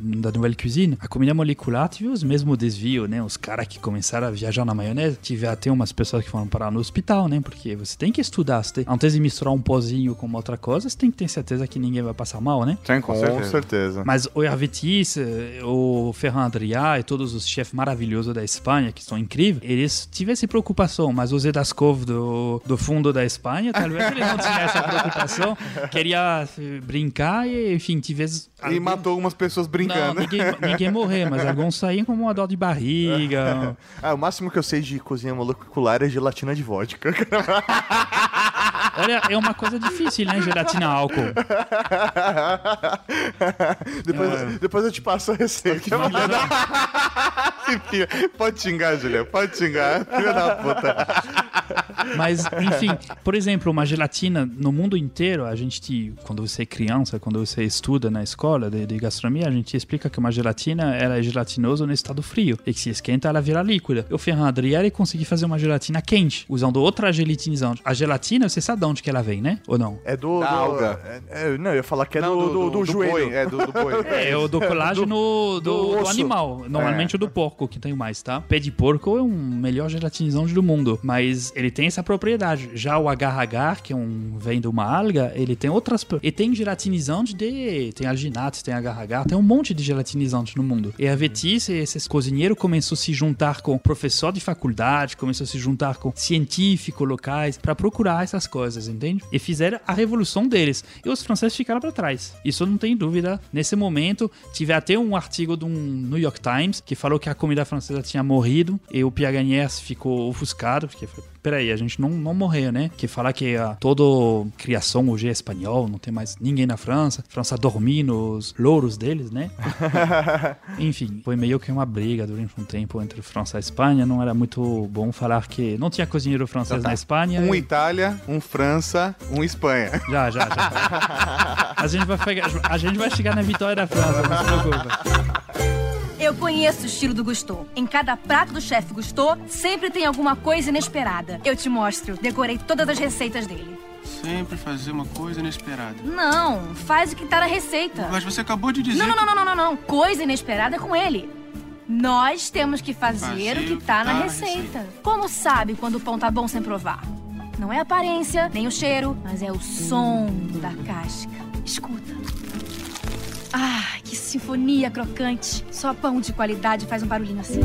da Nouvelle Cuisine. A comida molecular teve os mesmos desvios, né? Os caras que começaram a viajar na maionese, tive até umas pessoas que foram parar no hospital, né? Porque você tem que estudar. Você tem, antes de misturar um pozinho com uma outra coisa, você tem que ter certeza que ninguém vai passar mal, né? Tem, com, Com certeza. certeza. Mas o Hervetis, o Ferran Adrià e todos os chefes maravilhosos da Espanha, que são incríveis, eles tivessem preocupação, mas o Zedaskov do, do fundo da Espanha, talvez ele não tinha essa preocupação, queria eh, brincar e, enfim, tivesse... E algum- matou algumas pessoas Não, brincando. ninguém, ninguém morrer, mas alguns saíam com uma dor de barriga. Ah, o máximo que eu sei de cozinha molecular é gelatina de vodka. Olha, é uma coisa difícil, né? Gelatina álcool. depois, depois eu te passo a receita. Filha, Pode xingar, Julia, pode xingar. Filha da puta. Mas, enfim, por exemplo, uma gelatina no mundo inteiro, a gente, te- quando você é criança, quando você estuda na escola de, de gastronomia, a gente explica que uma gelatina ela é gelatinosa no estado frio e que se esquenta ela vira líquida. Eu, Ferran Adriere, consegui fazer uma gelatina quente, usando outra gelatinizante. A gelatina, você sabe onde que ela vem, né? Ou não? É do. Da do- alga. é- é- não, eu ia falar que é Não, do, do, do joelho. boi. É, do, do boi. É, o do colágeno do, do do animal. Normalmente o do porco que tem mais, tá? Pé de porco é um melhor gelatinizante do mundo, mas ele tem essa propriedade. Já o agar-agar, que é um vem de uma alga, ele tem outras... E tem gelatinizante de... Tem alginates, tem agar-agar, tem um monte de gelatinizante no mundo. E a Vetice, esses cozinheiros começou a se juntar com professor de faculdade, começou a se juntar com científicos locais para procurar essas coisas, entende? E fizeram a revolução deles. E os franceses ficaram para trás. Isso não tem dúvida. Nesse momento, tive até um artigo do New York Times que falou que a comida francesa tinha morrido e o Piaganiers ficou ofuscado, porque falou, peraí, a gente não, não morreu, né? Que falar que a, toda criação hoje é espanhol, não tem mais ninguém na França. A França dormir nos louros deles, né? Enfim, foi meio que uma briga durante um tempo entre França e Espanha. Não era muito bom falar que não tinha cozinheiro francês na Espanha. Um e- Itália, um França, um Espanha. Já, já, já. A gente vai, pegar- a gente vai chegar na vitória da França, não se preocupa. Eu conheço o estilo do Gusteau. Em cada prato do chefe Gusteau, sempre tem alguma coisa inesperada. Eu te mostro. Decorei todas as receitas dele. Sempre fazer uma coisa inesperada. Não, faz o que tá na receita. Mas você acabou de dizer. Não, não, não, não, não, não. Coisa inesperada é com ele. Nós temos que fazer o que tá na receita. Como sabe quando o pão tá bom sem provar? Não é a aparência, nem o cheiro, mas é o som da casca. Escuta. Ah, que sinfonia crocante. Só pão de qualidade faz um barulhinho assim.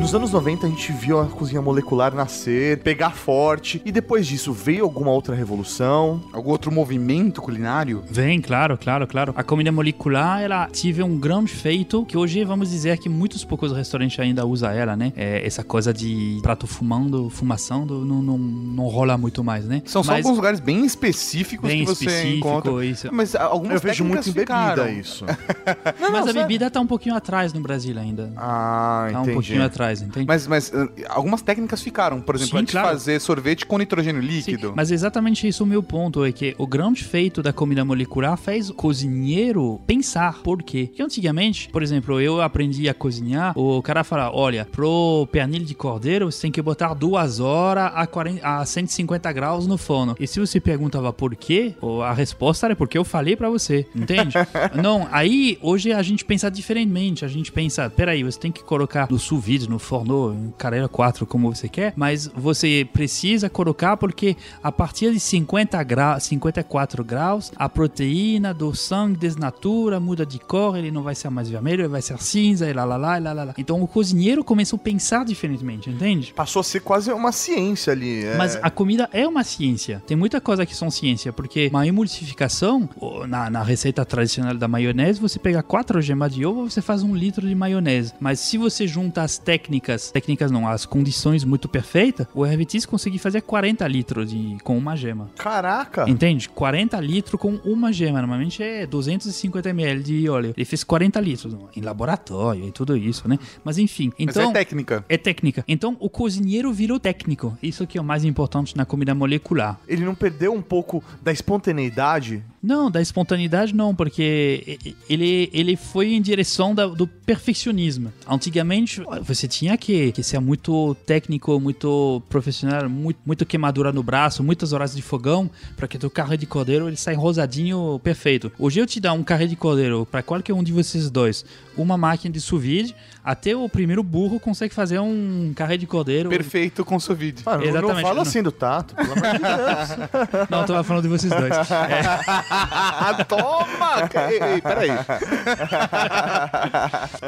Nos anos 90 a gente viu a cozinha molecular nascer, pegar forte, e depois disso veio alguma outra revolução. Algum outro movimento culinário? Vem, claro, claro, claro. A comida molecular, ela tive um grande feito que hoje vamos dizer que muitos poucos restaurantes ainda usam ela, né? É, essa coisa de prato fumando, fumaçando, não, não, não rola muito mais, né? São só Mas alguns lugares bem específicos bem que você específico, encontra. isso. Mas algumas Eu vejo muito em bebida isso. Mas a sério. bebida tá um pouquinho atrás no Brasil ainda. Ah, tá um entendi. pouquinho atrás, entende? Mas, mas ah, algumas técnicas ficaram. Por exemplo, Sim, a de claro. fazer sorvete com nitrogênio Sim, líquido. mas é exatamente isso o meu ponto, é que o grande feito da comida molecular faz o cozinheiro pensar por quê. Porque antigamente, por exemplo, eu aprendi a cozinhar, o cara fala, olha, pro pernil de cordeiro você tem que botar duas horas a, 40, a 150 graus no forno. E se você perguntava por quê, a resposta era porque eu falei pra você, entende? Não, aí hoje a gente pensa diferentemente, a gente pensa, peraí, você tem que colocar no sous vide, no forno, carreira 4, como você quer, mas você precisa colocar porque a partir de 50 graus, 54 graus, a proteína do sangue desnatura, muda de cor, ele não vai ser mais vermelho, ele vai ser cinza, e lá lá lá, e lá lá lá. Então o cozinheiro começou a pensar diferentemente, entende? Passou a ser quase uma ciência ali. é. Mas a comida é uma ciência. Tem muita coisa que são ciência, porque uma emulsificação, na, na receita tradicional da maionese, você pega quatro gemas de ovo, você faz um litro de maionese. Mas se você junta as técnicas, técnicas não, as condições muito perfeitas, o Hervitis consegue fazer 40 litros de, com uma gema. Caraca! Entende? 40 litros com uma gema. Normalmente é 250 ml de óleo. Ele fez 40 litros em laboratório e tudo isso, né? Mas enfim. Mas Então, é técnica. é técnica. Então, o cozinheiro virou técnico. Isso que é o mais importante na comida molecular. Ele não perdeu um pouco da espontaneidade? Não, da espontaneidade não, porque ele, ele foi em direção da- do perfeccionismo. Antigamente, você tinha que, que ser muito técnico, muito profissional, muito, muito queimadura no braço, muitas horas de fogão, para que teu carré de cordeiro ele saia rosadinho perfeito. Hoje eu te dar um carré de cordeiro para qualquer um de vocês dois, uma máquina de sous vide, até o primeiro burro consegue fazer um carré de cordeiro. Perfeito com sous vide. Mano, não- não Exatamente. fala Não. assim do Tato, pelo amor de Deus. Não, eu tava falando de vocês dois. Ah, toma! ei, ei, peraí.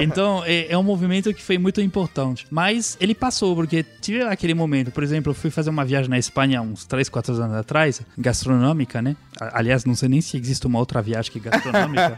Então, é, é um movimento que foi muito importante. Mas ele passou, porque tive aquele momento. Por exemplo, eu fui fazer uma viagem na Espanha uns 3, 4 anos atrás, gastronômica, né? Aliás, não sei nem se existe uma outra viagem que gastronômica.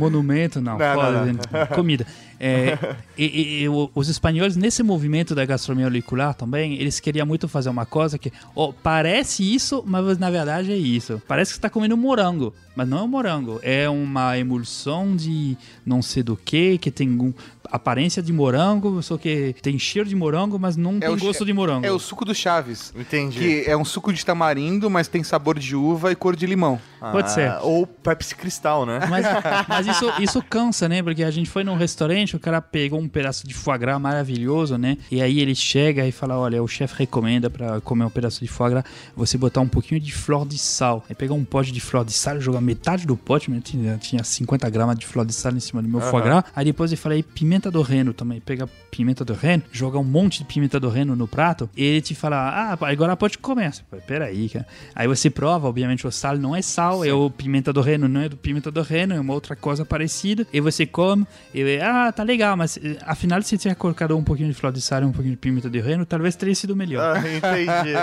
Monumento, não. Não, foda, não, né? Comida. É, e, e- os espanhóis, nesse movimento da gastronomia molecular também, eles queriam muito fazer uma coisa que, ó, parece isso, mas na verdade é isso. Parece que você tá comendo morango. Mas não é um morango, é uma emulsão de não sei do que, que tem um- aparência de morango, só que tem cheiro de morango, mas não tem o gosto de morango. É o suco do Chaves. Entendi. Que é um suco de tamarindo, mas tem sabor de uva e cor de limão. Pode ser. Ah, Ou Pepsi Cristal, né? Mas, mas isso, isso cansa, né? Porque a gente foi num restaurante, o cara pegou um pedaço de foie gras maravilhoso, né? E aí ele chega e fala: Olha, o chefe recomenda pra comer um pedaço de foie gras você botar um pouquinho de flor de sal. Aí pegou um pote de flor de sal, jogou metade do pote, tinha, tinha 50 gramas de flor de sal em cima do meu foie gras. Aí depois eu falei: Pimenta do reino também. Pega pimenta do reino, joga um monte de pimenta do reino no prato, e ele te fala: Ah, agora pode comer. Você fala, Peraí, cara. Aí você prova, obviamente, o sal não é sal, é o pimenta do reino, não é do pimenta do reino, é uma outra coisa parecida. E você come, e ah, tá legal, mas eh, afinal, se tiver colocado um pouquinho de flor de sal e um pouquinho de pimenta do reino, talvez teria sido melhor. Ah, entendi.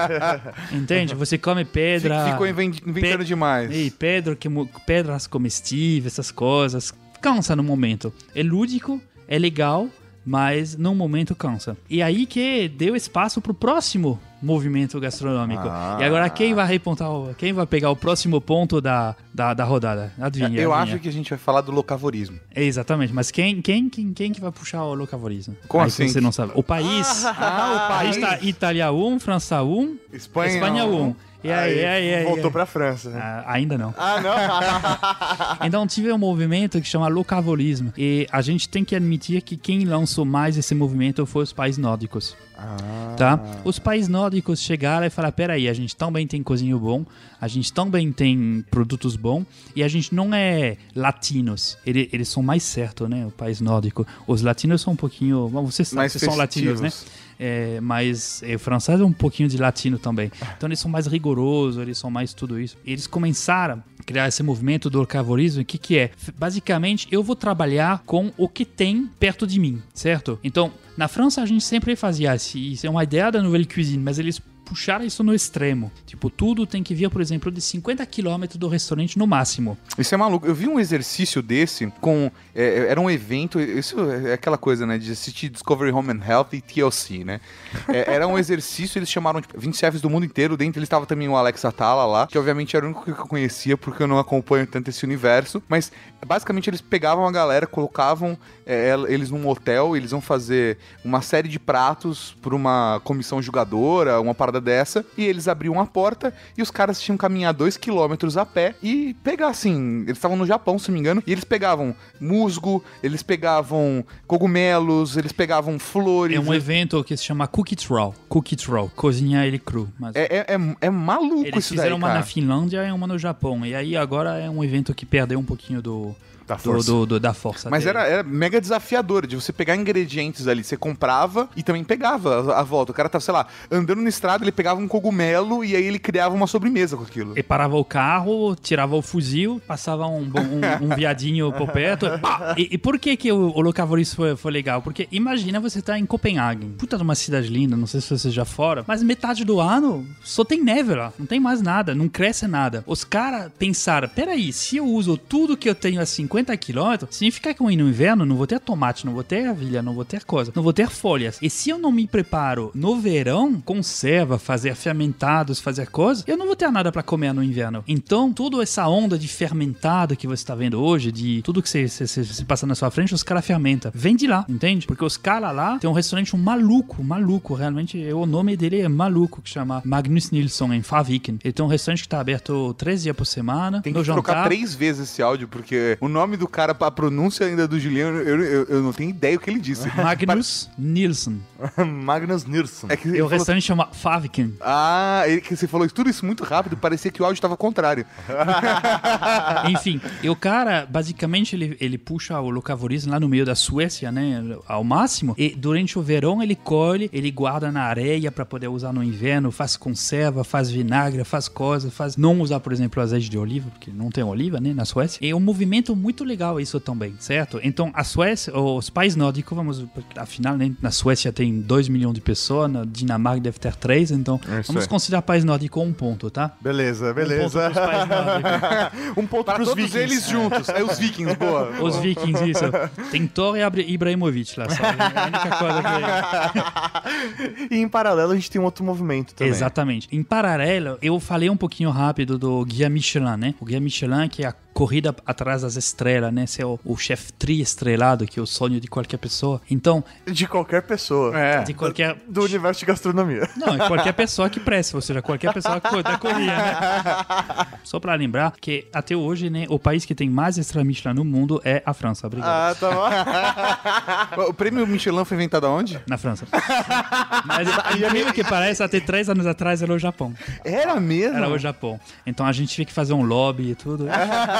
Entende? Você come pedra. Ficou inven- inventando Pe- demais. Ei, pedra, que, pedras comestíveis, essas coisas. Cansa no momento. É lúdico, é legal, mas no momento cansa. E aí que deu espaço pro próximo movimento gastronômico. Ah. E agora quem vai repontar, quem vai pegar o próximo ponto da, da, da rodada? Adivinha. Eu adivinha. acho que a gente vai falar do locavorismo. É, exatamente, mas quem, quem, quem, quem que vai puxar o locavorismo? Como Aí assim? Você não sabe. O país. Ah, o Aí está Itália 1, França 1, Espanha, Espanha 1. E aí, aí, e aí, voltou aí. pra França. né? Ah, ainda não. Ah, não? Então tive um movimento que chama locavolismo. E a gente tem que admitir que quem lançou mais esse movimento foi os países nórdicos. Tá? Os países nórdicos chegaram e falaram: peraí, a gente também tem cozinho bom, a gente também tem produtos bons, e a gente não é latinos. Ele- eles são mais certos, né? O país nórdico. Os latinos são um pouquinho. Bom, vocês sabem que são latinos, né? É, mas é, o francês é um pouquinho de latino também. Então eles são mais rigorosos, eles são mais tudo isso. Eles começaram criar esse movimento do locavorismo. O que, que é? Basicamente, eu vou trabalhar com o que tem perto de mim, certo? Então, na França a gente sempre fazia assim. Isso é uma ideia da Nouvelle Cuisine, mas eles puxaram isso no extremo. Tipo, tudo tem que vir, por exemplo, de 50 quilômetros do restaurante no máximo. Isso é maluco. Eu vi um exercício desse com. é, era um evento. Isso é aquela coisa, né? De assistir Discovery Home and Health e TLC, né? É, era um exercício, eles chamaram tipo, 20 chefes do mundo inteiro. Dentro eles estava também o Alex Atala lá, que obviamente era o único que eu conhecia, porque eu não acompanho tanto esse universo. Mas basicamente eles pegavam a galera, colocavam é, eles num hotel, eles vão fazer uma série de pratos por uma comissão julgadora, uma parada dessa, e eles abriam a porta e os caras tinham que caminhar dois quilômetros a pé e pegar assim. Eles estavam no Japão, se não me engano, e eles pegavam musgo, eles pegavam cogumelos, eles pegavam flores. É um evento que se chama Cookie Troll. Cookie Troll, cozinhar ele cru. Mas... É, é, é, é maluco Eles isso daí, fizeram uma cara. na Finlândia e uma no Japão. E aí agora é um evento que perdeu um pouquinho do, Da do- força. do- do- da força. Mas dele. era, era mega desafiador de você pegar ingredientes ali. Você comprava e também pegava a, a volta. O cara tava, sei lá, andando na estrada, ele pegava um cogumelo e aí ele criava uma sobremesa com aquilo. E parava o carro, tirava o fuzil, passava um, um, um viadinho por perto. E, e por que, que o, o foi, foi legal? Porque imagina você tá em Copenhague, puta de uma cidade linda, não sei se você já fora, mas metade do ano só tem neve lá, não tem mais nada, não cresce nada. Os caras pensaram: peraí, se eu uso tudo que eu tenho a 50 quilômetros, significa que eu no inverno não vou ter tomate, não vou ter ervilha, não vou ter coisa, não vou ter folhas. E se eu não me preparo no verão, conserva, fazer fermentados, fazer coisas, eu não vou ter nada para comer no inverno. Então, toda essa onda de fermentado que você tá vendo hoje, de tudo que você, você, você- você passa na sua frente, os caras fermentam. Vem de lá, entende? Porque os caras lá tem um restaurante um maluco, maluco, realmente o nome dele é maluco, que chama Magnus Nilsson, em Faviken. Ele tem um restaurante que tá aberto três dias por semana. Tem que trocar jantar. três vezes esse áudio, porque o nome do cara, a pronúncia ainda do Juliano, eu, eu, eu não tenho ideia o que ele disse. Magnus Nilsson. Magnus Nilsson. É que ele E o falou- restaurante chama Faviken. Ah, ele, que você falou tudo isso muito rápido, parecia que o áudio tava ao contrário. Enfim, e o cara, basicamente, ele, ele puxa o locavorismo lá no meio da Suécia, né? Ao máximo. E durante o verão ele colhe, ele guarda na areia para poder usar no inverno, faz conserva, faz vinagre, faz coisas, faz. Não usar, por exemplo, azeite de oliva, porque não tem oliva, né? Na Suécia. E é um movimento muito legal isso também, certo? Então, a Suécia, os países nórdicos, vamos. Afinal, né? Na Suécia tem 2 milhões de pessoas, na Dinamarca deve ter 3, então É vamos aí. considerar país nórdico um ponto, tá? Beleza, Um beleza. um ponto Para pros todos vikings. eles juntos. É os vikings, boa. Os vikings, isso. Tem Thor e Ibrahimovic lá, só. É a única coisa que... E em paralelo a gente tem um outro movimento também. Exatamente. Em paralelo, eu falei um pouquinho rápido do Guia Michelin, né? O Guia Michelin, que é a corrida atrás das estrelas, né? É o, o chefe tri-estrelado, que é o sonho de qualquer pessoa. Então, De qualquer pessoa. É. de qualquer... Do universo de gastronomia. Não, é qualquer pessoa que presta, ou seja, qualquer pessoa que da corrida, né? Só pra lembrar que até hoje, né, o país que tem mais estrelas Michelin no mundo é a França. Obrigado. Ah, tá bom. O prêmio Michelin foi inventado aonde? Na França. Mas, incrível que parece, até três anos atrás era o Japão. Era mesmo? Era o Japão. Então a gente tinha que fazer um lobby e tudo.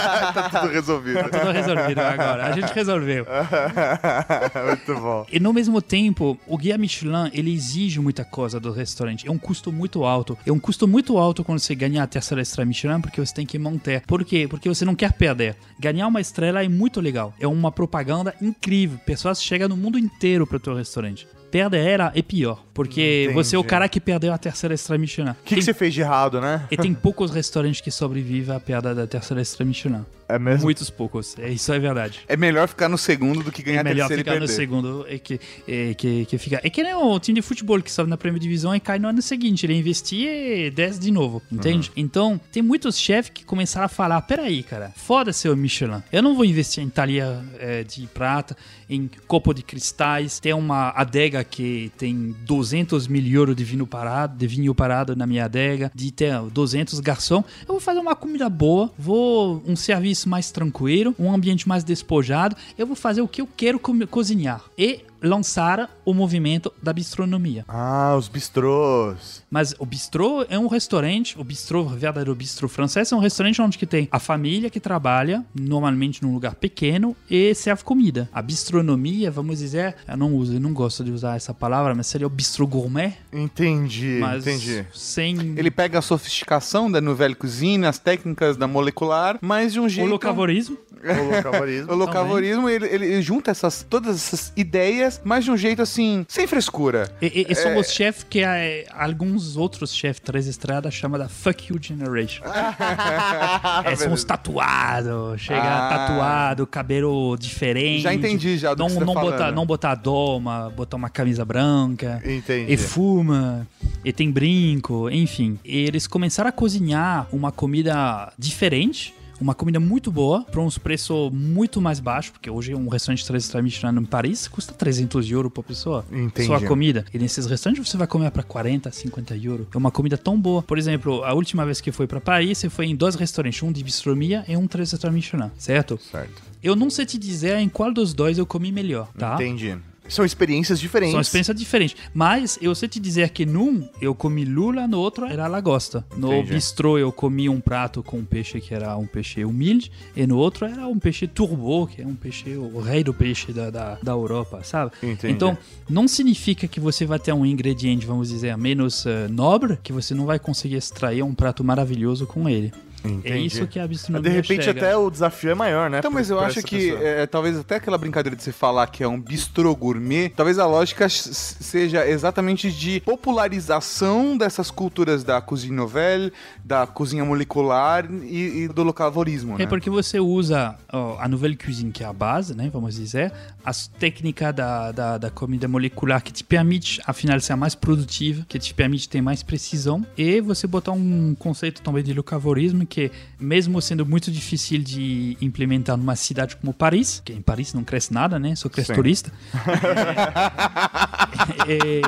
tá tudo resolvido. Tudo resolvido agora. A gente resolveu. Muito bom. E no mesmo tempo, o guia Michelin, ele exige muita coisa do restaurante. É um custo muito alto. É um custo muito alto quando você ganha a terceira estrela Michelin, porque você tem que manter. Por quê? Porque você não quer perder. Ganhar uma estrela é muito legal. É uma propaganda incrível. Pessoas chegam no mundo inteiro pro teu restaurante. Perder ela é pior, porque Entendi. você é o cara que perdeu a terceira estrela Michelin. O que, que você fez de errado, né? E tem poucos restaurantes que sobrevivem à perda da terceira estrela Michelin. É mesmo? Muitos poucos. É, isso é verdade. É melhor ficar no segundo do que ganhar É melhor a terceira ficar e no perder. segundo e que, e que, que fica. É que nem o time de futebol que sobe na primeira divisão e cai no ano seguinte. Ele investir e desce de novo, entende? Então, tem muitos chefes que começaram a falar: peraí, cara, foda-se o Michelin. Eu não vou investir em talher eh, de prata, em copo de cristais. Tem uma adega que tem 200 mil euros de vinho parado, de vinho parado na minha adega, de ter 200 garçom. Eu vou fazer uma comida boa, vou um serviço mais tranquilo, um ambiente mais despojado. Eu vou fazer o que eu quero co- cozinhar. E lançar o movimento da bistronomia. Ah, os bistrôs. Mas o bistrô é um restaurante, o bistrô, o verdadeiro bistrô francês, é um restaurante onde que tem a família que trabalha, normalmente num lugar pequeno, e serve comida. A bistronomia, vamos dizer, eu não uso, eu não gosto de usar essa palavra, mas seria o bistrô gourmet, Entendi, mas entendi. sem Ele pega a sofisticação da nouvelle cuisine, as técnicas da molecular, mas de um o jeito... locavorismo. O locavorismo. O locavorismo, ele, ele junta essas, todas essas ideias, mas de um jeito assim, sem frescura. E, e- e são os chefes que eh, alguns outros chefes três estrelas chamam da Fuck You Generation. é, são os tatuados, chega Ah. tatuado, cabelo diferente. Já entendi já não, tá não botar, falando. não botar doma, botar uma camisa branca. Entendi. E fuma, e tem brinco, enfim. E eles começaram a cozinhar uma comida diferente. Uma comida muito boa, por uns preços muito mais baixos, porque hoje um restaurante 3 estrelas Michelin em Paris custa 300 euros por pessoa. Entendi. Só a comida. E nesses restaurantes você vai comer para 40, 50 euros. É uma comida tão boa. Por exemplo, a última vez que foi para Paris, você foi em dois restaurantes, um de bistronomia e um 3 estrelas Michelin, certo? Certo. Eu não sei te dizer em qual dos dois eu comi melhor, tá? Entendi. São experiências diferentes. São experiências diferentes. Mas eu sei te dizer que num eu comi lula, no outro era lagosta. No Entendi. bistrô eu comi um prato com um peixe que era um peixe humilde, e no outro era um peixe turbo, que é um peixe, o rei do peixe da, da, da Europa, sabe? Entendi. Então, não significa que você vai ter um ingrediente, vamos dizer, menos eh, nobre, que você não vai conseguir extrair um prato maravilhoso com ele. É Entendi. isso que a bistronomia de repente chega. até o desafio é maior, né? Então, mas eu acho que pessoa. é, talvez até aquela brincadeira de você falar que é um bistrô gourmet, talvez a lógica seja exatamente de popularização dessas culturas da cozinha nouvelle, da cozinha molecular e, e do locavorismo, né? É porque você usa ó, a nouvelle cuisine, que é a base, né, vamos dizer, as técnicas da, da, da comida molecular que te permite, afinal, ser mais produtiva, que te permite ter mais precisão, e você botar um conceito também de locavorismo que, mesmo sendo muito difícil de implementar numa cidade como Paris, que em Paris não cresce nada, né, só cresce Sim. turista, é,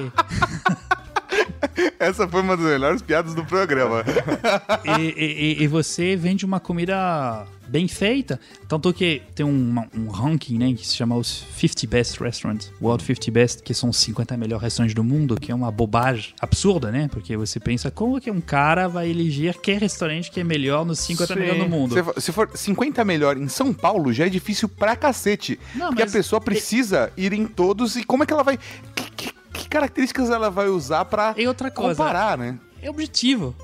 Essa foi uma das melhores piadas do programa. e- e- e você vende uma comida bem feita. Tanto que tem um, um ranking, né, que se chama os 50 Best Restaurants, World 50 Best, que são os 50 melhores restaurantes do mundo, que é uma bobagem absurda, né? Porque você pensa, como que um cara vai eleger que restaurante que é melhor nos 50 Sim. melhores do mundo? Se for- Se for 50 melhor em São Paulo, já é difícil pra cacete. Não, porque a pessoa precisa ir em todos e como é que ela vai. Que, que- que características ela vai usar coisa, comparar, né? É objetivo.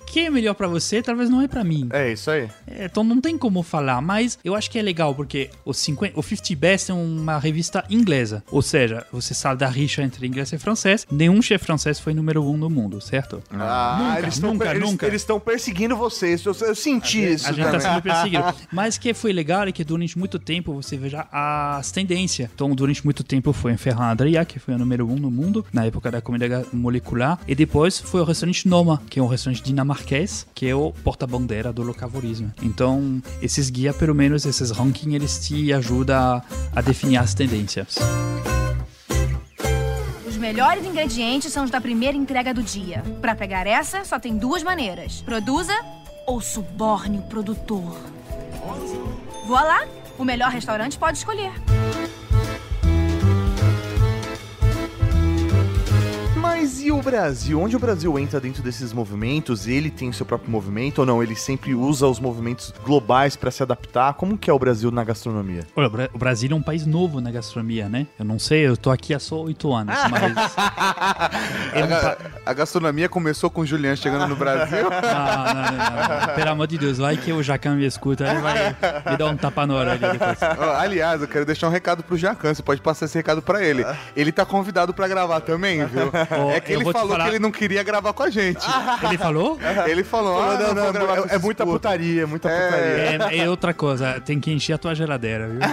O que é melhor pra você, talvez não é pra mim. É isso aí. É, então não tem como falar, mas eu acho que é legal porque o, 50, o 50 Best é uma revista inglesa. Ou seja, você sabe da rixa entre inglês e francês. Nenhum chefe francês foi número um no mundo, certo? Ah, Nunca, eles tão nunca, eles- nunca. Eles estão perseguindo vocês. Eu, eu senti isso A gente tá também. sendo perseguido. Mas que foi legal é que durante muito tempo você veja as tendências. Então, durante muito tempo foi Ferran Adria, que foi o número um no mundo, na época da comida molecular. E depois foi o restaurante Noma, que é um restaurante dinamarquês, que é o porta-bandeira do locavorismo. Então, esses guias, pelo menos, esses rankings, eles te ajudam a, a definir as tendências. Os melhores ingredientes são os da primeira entrega do dia. Pra pegar essa, só tem duas maneiras: produza ou suborne o produtor. Voa lá! O melhor restaurante pode escolher. Mas e o Brasil? Onde o Brasil entra dentro desses movimentos? Ele tem o seu próprio movimento ou não? Ele sempre usa os movimentos globais pra se adaptar? Como que é o Brasil na gastronomia? Olha, o Bra- o Brasil é um país novo na gastronomia, né? Eu não sei, eu tô aqui há só oito anos, mas... É A, um ga- a gastronomia começou com o Julian chegando no Brasil. Não, não, não, não, não. Pelo amor de Deus, vai que o Jacan me escuta, ele vai me dar um tapa na depois. Ó, Aliás, eu quero deixar um recado pro Jacan. Você pode passar esse recado pra ele. Ele tá convidado pra gravar também, viu? Ó, é que eu ele falou falar- que ele não queria gravar com a gente. Ele falou? Ele falou, ah, não, gravar com é, é muita putaria, é muita putaria. É, é outra coisa, tem que encher a tua geladeira, viu?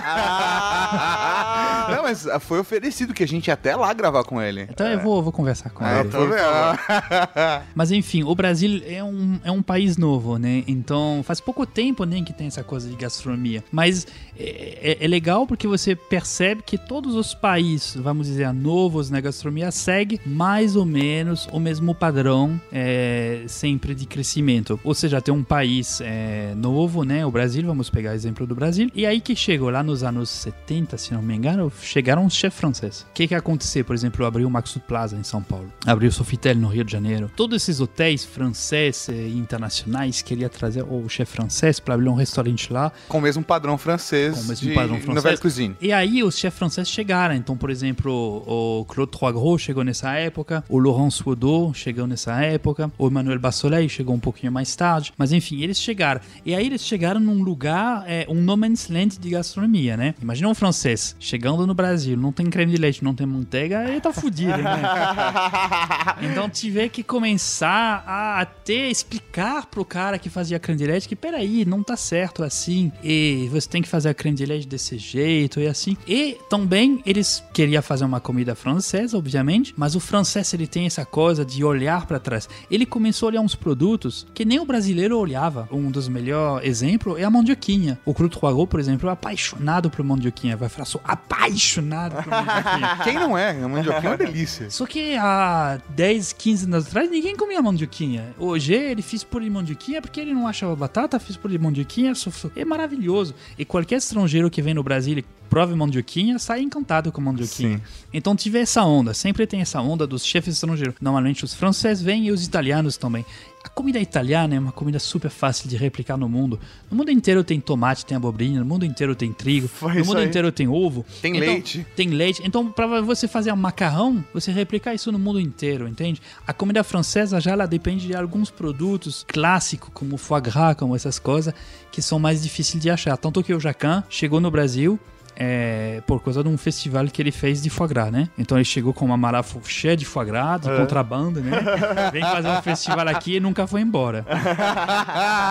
Não, mas ah, foi oferecido que a gente ia até lá gravar com ele. Então eu vou, vou conversar com Ah, ele. tô vendo. Mas enfim, o Brasil é um, é um país novo, né? Então faz pouco tempo né, que tem essa coisa de gastronomia. Mas é, é- é legal porque você percebe que todos os países, vamos dizer, novos na gastronomia, seguem mais ou menos o mesmo padrão é, sempre de crescimento. Ou seja, tem um país é, novo, né? O Brasil, vamos pegar exemplo do Brasil. E aí que chegou lá nos anos 70, se não me engano, chegaram os chefes franceses. O que que aconteceu? Por exemplo, abriu o Maxud Plaza em São Paulo. Abriu o Sofitel no Rio de Janeiro. Todos esses hotéis franceses e internacionais queriam trazer o chefe francês para abrir um restaurante lá. Com o mesmo padrão francês Com o mesmo de padrão francês. Nouvelle Cuisine. E aí os chefes franceses chegaram. Então, por exemplo, o Claude Troisgros chegou nessa época, o Laurent Suodot chegou nessa época, o Emmanuel Bassolet chegou um pouquinho mais tarde. Mas enfim, eles chegaram. E aí eles chegaram num lugar, é, um no man's land de gastronomia, né? Imagina um francês chegando no Brasil, não tem creme de leite, não tem manteiga, ele tá fudido, né? Então tive que começar a até explicar pro cara que fazia creme de leite que peraí, não tá certo assim. E você tem que fazer a creme de leite desse jeito e assim. E também eles queriam fazer uma comida francesa, obviamente, mas o francês ele tem essa coisa de olhar para trás. Ele começou a olhar uns produtos que nem o brasileiro olhava. Um dos melhores exemplos é a mandioquinha. O Cru Trois por exemplo, é apaixonado por mandioquinha. Vai falar, sou apaixonado por mandioquinha. Quem não é? A mandioquinha é uma delícia. Só que há 10, 15 anos atrás ninguém comia mandioquinha. Hoje ele fez por de mandioquinha porque ele não achava batata, fez por de mandioquinha. É maravilhoso. E qualquer estrangeiro que vem no Brasil e prove mandioquinha, sai encantado com mandioquinha. Sim. Então tive essa onda, sempre tem essa onda dos chefes estrangeiros. Normalmente os franceses vêm e os italianos também. A comida italiana é uma comida super fácil de replicar no mundo. No mundo inteiro tem tomate, tem abobrinha, no mundo inteiro tem trigo, no mundo aí. inteiro tem ovo. Tem Então, leite. Tem leite. Então, para você fazer um macarrão, você replicar isso no mundo inteiro, entende? A comida francesa já ela depende de alguns produtos clássicos, como foie gras, como essas coisas, que são mais difíceis de achar. Tanto que o Jacan chegou no Brasil é, por causa de um festival que ele fez de foie gras, né? Então ele chegou com uma mala cheia de foie gras, de contrabando, né? Vem fazer um festival aqui e nunca foi embora.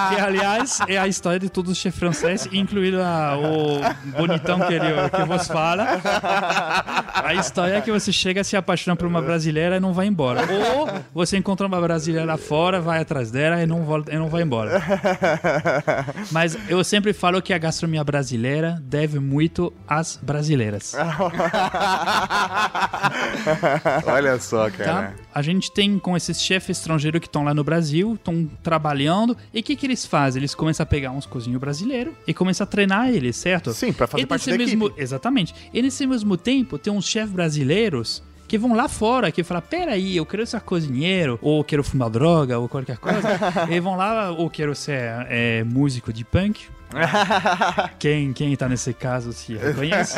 Que, aliás, é a história de todos os chefes franceses, incluindo a- o bonitão que, ele, que vos fala. A história é que você chega, se apaixona por uma brasileira e não vai embora. Ou você encontra uma brasileira lá fora, vai atrás dela e não, volta, e não vai embora. Mas eu sempre falo que a gastronomia brasileira deve muito às brasileiras. Olha só, Tá? cara. A gente tem com esses chefes estrangeiros que estão lá no Brasil, estão trabalhando, e o que, que eles fazem? Eles começam a pegar uns cozinhos brasileiros e começam a treinar eles, certo? Sim, pra fazer E parte da mesmo, equipe. Exatamente. E nesse mesmo tempo, tem uns chefes brasileiros que vão lá fora, que falam, peraí, eu quero ser cozinheiro, ou quero fumar droga, ou qualquer coisa. e vão lá, ou quero ser é, músico de punk, Quem, quem tá nesse caso se reconhece.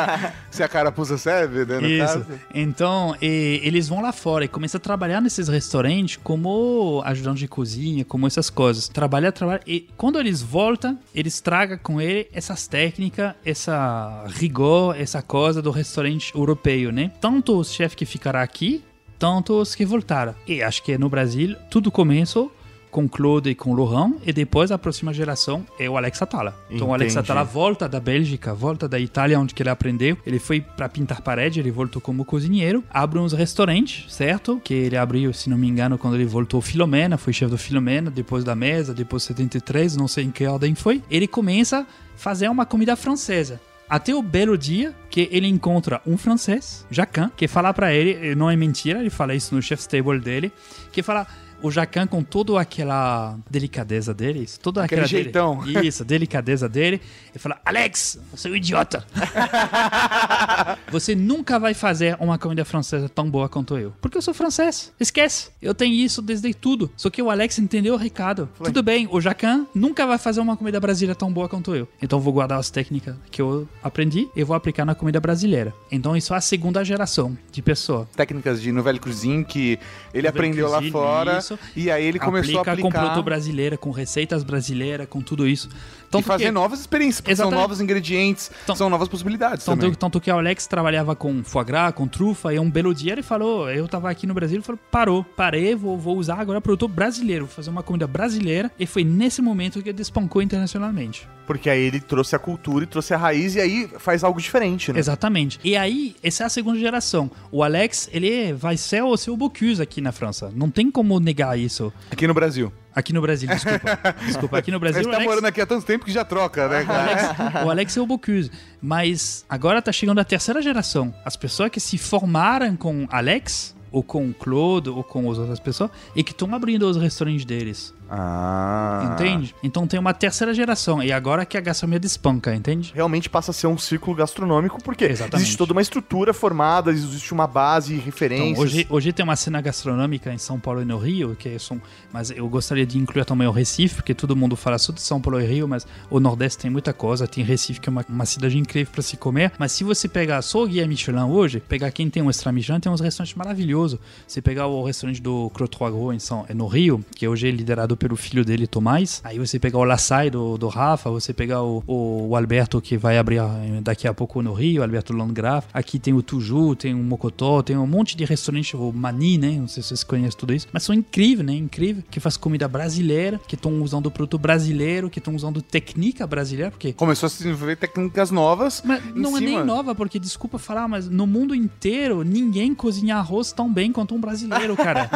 Se a carapuça serve, né, Isso. caso. Então, e- eles vão lá fora e começam a trabalhar nesses restaurantes como ajudante de cozinha, como essas coisas. Trabalhar, trabalhar. E quando eles voltam, eles tragam com ele essas técnicas, essa rigor, essa coisa do restaurante europeu, né? Tanto os chefes que ficaram aqui, tanto os que voltaram. E acho que no Brasil tudo começou com Claude e com Laurent, e depois a próxima geração é o Alex Atala. Então o Alex. Atala volta da Bélgica, volta da Itália, onde que ele aprendeu. Ele foi para pintar parede, ele voltou como cozinheiro, abre uns restaurantes, certo? Que ele abriu, se não me engano, quando ele voltou Filomena, foi chefe do Filomena, depois da mesa, depois 73, não sei em que ordem foi. Ele começa a fazer uma comida francesa. Até o belo dia que ele encontra um francês, Jacan, que fala pra ele, não é mentira, ele fala isso no chef's table dele, que fala o Jacan com toda aquela delicadeza dele, isso, toda Aquele aquela dele- jeitão. isso, a delicadeza dele, ele fala: Alex, você é um idiota. você nunca vai fazer uma comida francesa tão boa quanto eu. Porque eu sou francês. Esquece. Eu tenho isso desde tudo. Só que o Alex entendeu o recado. Tudo bem, o Jacan nunca vai fazer uma comida brasileira tão boa quanto eu. Então eu vou guardar as técnicas que eu aprendi e vou aplicar na comida brasileira. Então isso é a segunda geração de pessoa. Técnicas de Nouvelle Cuisine que ele aprendeu lá Cuisine, fora. isso. E aí ele começou Aplica a com aplicar produto brasileiro, com receitas brasileiras, com tudo isso. E Tanto fazer que- novas experiências, porque são Exatamente. novos ingredientes, Então- são novas possibilidades Tanto, também. tanto que o Alex trabalhava com foie gras, com trufa, e um belo dia ele falou: Eu tava aqui no Brasil, ele falou: parou, parei, vou, vou usar agora produto brasileiro, vou fazer uma comida brasileira. E foi nesse momento que ele despancou internacionalmente. Porque aí ele trouxe a cultura e trouxe a raiz e aí faz algo diferente, né? Exatamente. E aí, essa é a segunda geração. O Alex, ele vai ser o seu Bocuse aqui na França. Não tem como negar isso. Aqui no Brasil. Aqui no Brasil, desculpa. desculpa, aqui no Brasil. o tá Alex- morando aqui há tanto tempo que já troca, né, O cara? Alex, o Alex é o Bocuse. Mas agora tá chegando a terceira geração. As pessoas que se formaram com Alex, ou com o Claude, ou com as outras pessoas, e que estão abrindo os restaurantes deles. Ah. Entende? Então tem uma terceira geração. E agora que a gastronomia despanca, entende? Realmente passa a ser um círculo gastronômico, porque Exatamente. existe toda uma estrutura formada, existe uma base, referências. Então, hoje, hoje tem uma cena gastronômica em São Paulo e no Rio, que são, mas eu gostaria de incluir também o Recife, porque todo mundo fala só de São Paulo e Rio, mas o Nordeste tem muita coisa. Tem Recife, que é uma, uma cidade incrível para se comer. Mas se você pegar só o guia Michelin hoje, pegar quem tem um extra Michelin, tem uns restaurantes maravilhosos. Se pegar o restaurante do Crotoy Gros em São, é no Rio, que hoje é liderado pelo filho dele, Tomás. Aí você pegar o Laçai do, do Rafa, você pegar o, o, o Alberto, que vai abrir daqui a pouco no Rio, Alberto Landgraf. Aqui tem o Tuju, tem o Mocotó, tem um monte de restaurantes, o Mani, né? Não sei se vocês conhecem tudo isso. Mas são incríveis, né? Incrível. Que faz comida brasileira, que estão usando produto brasileiro, que estão usando técnica brasileira, porque Começou a se desenvolver técnicas novas. mas não é nem cima. nova, porque desculpa falar, mas no mundo inteiro ninguém cozinha arroz tão bem quanto um brasileiro, cara.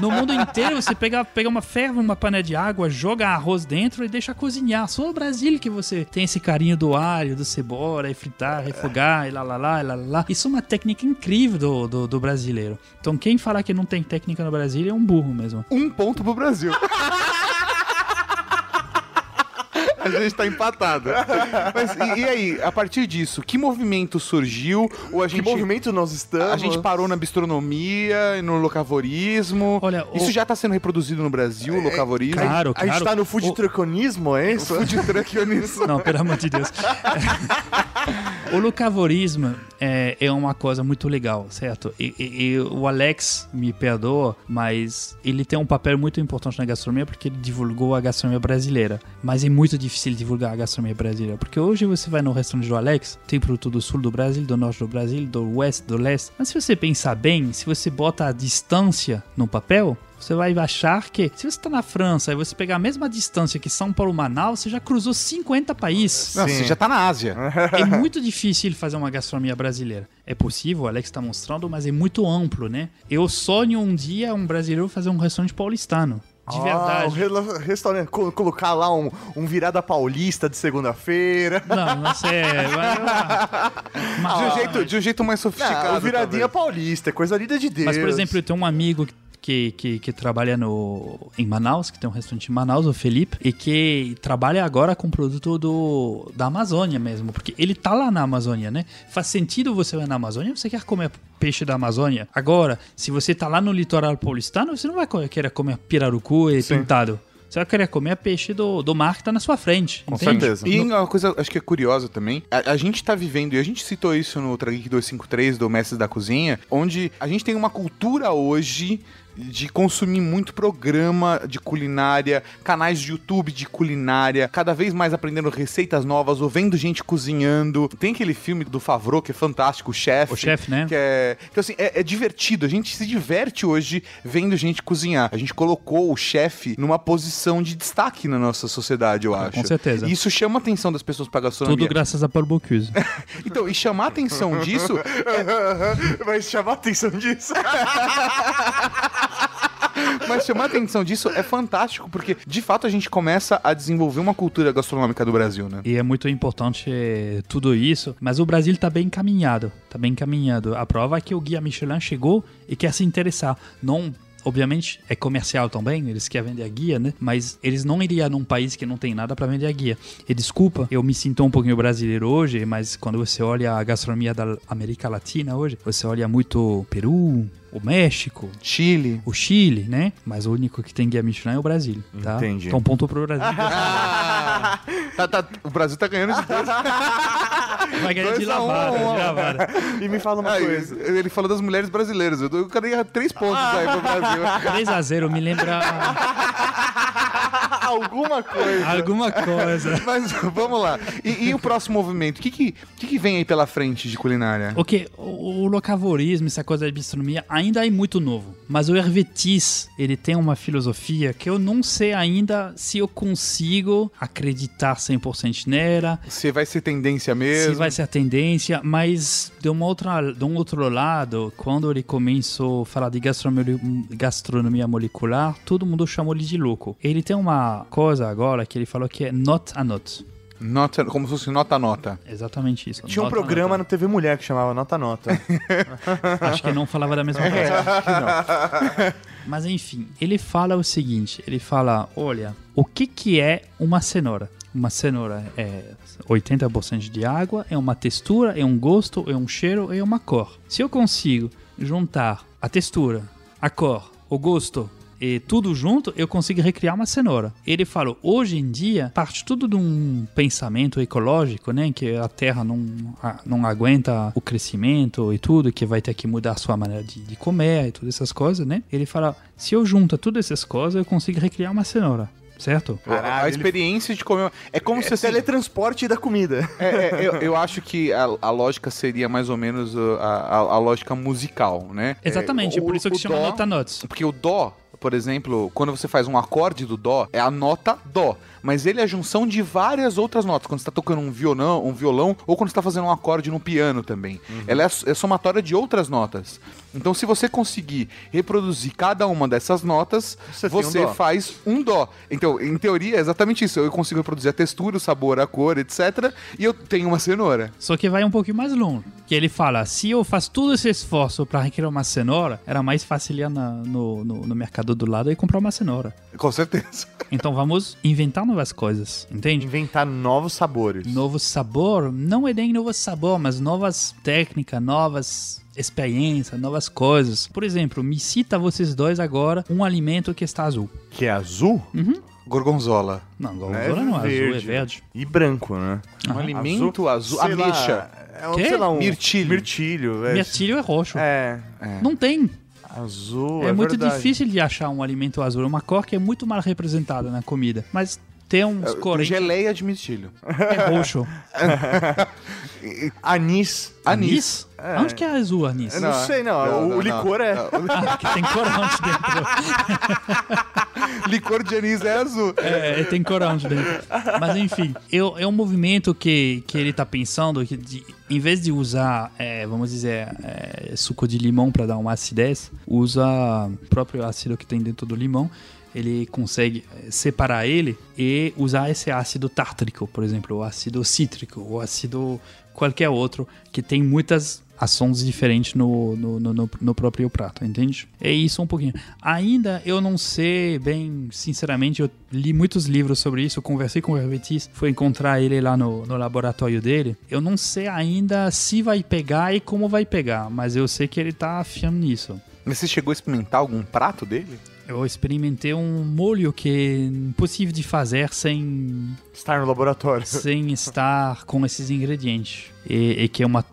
no mundo inteiro você pega, pega uma ferva, uma panela de água, joga arroz dentro e deixa cozinhar. Só no Brasil que você tem esse carinho do alho, do cebola, e fritar, refogar, e lá lá lá, e lá lá lá. Isso é uma técnica incrível do, do, do brasileiro. Então quem falar que não tem técnica no Brasil é um burro mesmo. Um ponto pro Brasil. A gente tá empatado. Mas e, e aí, a partir disso, que movimento surgiu? Ou a Que gente, movimento nós estamos? a gente parou na bistronomia, e no locavorismo? Olha, isso o- já tá sendo reproduzido no Brasil, o locavorismo? Claro, A gente claro. tá no food O- é isso? Food truckionismo. Não, pelo amor de Deus. o locavorismo é, é uma coisa muito legal, certo? E, e- e o Alex me perdoa, mas ele tem um papel muito importante na gastronomia porque ele divulgou a gastronomia brasileira. Mas é muito difícil divulgar a gastronomia brasileira, porque hoje você vai no restaurante do Alex, tem produto do sul do Brasil, do norte do Brasil, do oeste, do leste. Mas se você pensar bem, se você bota a distância no papel, você vai achar que, se você está na França e você pegar a mesma distância que São Paulo-Manaus, você já cruzou 50 países. Não, você já tá na Ásia. É muito difícil fazer uma gastronomia brasileira. É possível, o Alex está mostrando, mas é muito amplo, né? Eu sonho um dia um brasileiro fazer um restaurante paulistano. De Ah, verdade. o rela- restaurante, co- colocar lá um, um virada paulista de segunda-feira. Não, não sei. Mas, mas- De um, jeito, de um jeito mais sofisticado. Não, o viradinha talvez. paulista, é coisa linda de Deus. Mas, por exemplo, eu tenho um amigo que, que, que trabalha no, em Manaus, que tem um restaurante em Manaus, o Felipe, e que trabalha agora com produto do, da Amazônia mesmo, porque ele tá lá na Amazônia, né? Faz sentido você ir na Amazônia, você quer comer peixe da Amazônia. Agora, se você tá lá no litoral paulistano, você não vai querer comer pirarucu e Sim. pintado. Você vai querer comer peixe do, do mar que tá na sua frente. Com entende? certeza. E uma coisa, acho que é curiosa também, a, a gente tá vivendo, e a gente citou isso no Ultra Geek 253 do Mestres da Cozinha, onde a gente tem uma cultura hoje de consumir muito programa de culinária, canais de YouTube de culinária, cada vez mais aprendendo receitas novas, ou vendo gente cozinhando. Tem aquele filme do Favreau que é fantástico, o Chef. O Chef, né? Que é, então, assim, é, é divertido. A gente se diverte hoje vendo gente cozinhar. A gente colocou o chefe numa posição de destaque na nossa sociedade, eu acho. certeza. E isso chama a atenção das pessoas pra gastronomia. Tudo graças a Paul Bocuse. Então, e chamar a atenção disso Vai chamar a atenção disso. Mas chamar a atenção disso é fantástico, porque de fato a gente começa a desenvolver uma cultura gastronômica do Brasil, né? E é muito importante eh, tudo isso, mas o Brasil tá bem encaminhado, tá bem encaminhado. A prova é que o Guia Michelin chegou e quer se interessar. Não, obviamente, é comercial também, eles querem vender a guia, né? Mas eles não iriam num país que não tem nada para vender a guia. E desculpa, eu me sinto um pouquinho brasileiro hoje, mas quando você olha a gastronomia da América Latina hoje, você olha muito Peru, o México, Chile. o Chile, né? Mas o único que tem guia Michelin é o Brasil, tá? Entendi. Então ponto pro Brasil. Tá, tá, o Brasil tá ganhando de dois. Vai ganhar de Dois a um, lavada, um, de lavada. E me fala uma Ah, coisa. ele ele falou das mulheres brasileiras. Eu, eu quero três pontos aí pro Brasil. 3x0 me lembra Alguma coisa. alguma coisa. Mas vamos lá. E, e o próximo movimento? O que, que, que, que vem aí pela frente de culinária? Ok, o, o locavorismo, essa coisa da bistronomia, ainda é muito novo. Mas o Hervetis, ele tem uma filosofia que eu não sei ainda se eu consigo acreditar 100% nela, Se vai ser tendência mesmo? se vai ser a tendência, mas de, uma outra, de um outro lado, quando ele começou a falar de gastronomia, gastronomia molecular, todo mundo chamou ele de louco. Ele tem uma coisa agora que ele falou que é not a not. Nota, como se fosse nota-nota. Exatamente isso. Tinha um a programa no TV Mulher que chamava Nota Nota. Acho que não falava da mesma É, coisa. Mas enfim, ele fala o seguinte: ele fala, olha, o que que é uma cenoura? Uma cenoura é 80% de água, é uma textura, é um gosto, é um cheiro, é uma cor. Se eu consigo juntar a textura, a cor, o gosto e tudo junto, eu consigo recriar uma cenoura. Ele falou, hoje em dia, parte tudo de um pensamento ecológico, né, que a Terra não, a- não aguenta o crescimento e tudo, que vai ter que mudar a sua maneira de, de comer e todas essas coisas, né? Ele fala, se eu junto todas essas coisas, eu consigo recriar uma cenoura, certo? a ele- experiência de comer. É como se É assim, teletransporte da comida. É, é, eu, eu acho que a, a lógica seria mais ou menos uh, a, a, a lógica musical, né? Exatamente, É, o- por isso que o chama dó- nota notes. Porque o dó, por exemplo, quando você faz um acorde do dó, é a nota dó. Mas ele é a junção de várias outras notas. Quando você tá tocando um violão, um violão ou quando você tá fazendo um acorde no piano também. Ela é, é somatória de outras notas. Então, se você conseguir reproduzir cada uma dessas notas, Você você, um faz um dó. Então, em teoria, é exatamente isso. Eu consigo reproduzir a textura, o sabor, a cor, etc. E eu tenho uma cenoura. Só que vai um pouquinho mais longe. Que ele fala, se eu faço todo esse esforço para recriar uma cenoura, era mais fácil ir na- no, no, no mercado do lado e comprar uma cenoura. Com certeza. Então vamos inventar novas coisas, entende? Inventar novos sabores. Novo sabor, não é nem novo sabor, mas novas técnicas, novas experiências, novas coisas. Por exemplo, me cita vocês dois agora um alimento que está azul. Que é azul Gorgonzola. Não, gorgonzola não é azul, é verde. E branco, né? Um alimento azul. lá, Ameixa. é um, sei lá, um Mirtilho. Mirtilho. É, Mirtilho é roxo. é, Não tem. azul. É, É, muito verdade. difícil de achar um alimento azul. É uma cor que é muito mal representada na comida. Mas tem uns cores Geleia de mirtilho. é roxo. Anis. Anis? Onde que é azul anis? Eu não, sei, não. o o licor é. Ah, que tem corante dentro. Licor de anis é azul. É, tem corante dentro. Mas enfim, eu, é um movimento que, que ele tá pensando que de- em vez de usar, é, vamos dizer, é, suco de limão para dar uma acidez, usa o próprio ácido que tem dentro do limão. Ele consegue é, separar ele e usar esse ácido tártrico, por exemplo, o ácido cítrico, o ácido qualquer outro, que tem muitas ações diferentes no, no, no, no- próprio prato, entende? É isso um pouquinho. Ainda eu não sei bem, sinceramente, eu li muitos livros sobre isso, conversei com o Hervetis, fui encontrar ele lá no, no laboratório dele. Eu não sei ainda se vai pegar e como vai pegar, mas eu sei que ele tá afiando nisso. Mas você chegou a experimentar algum prato dele? Eu experimentei um molho que é impossível de fazer sem, Estar no laboratório. sem estar com esses ingredientes. E, e que é uma,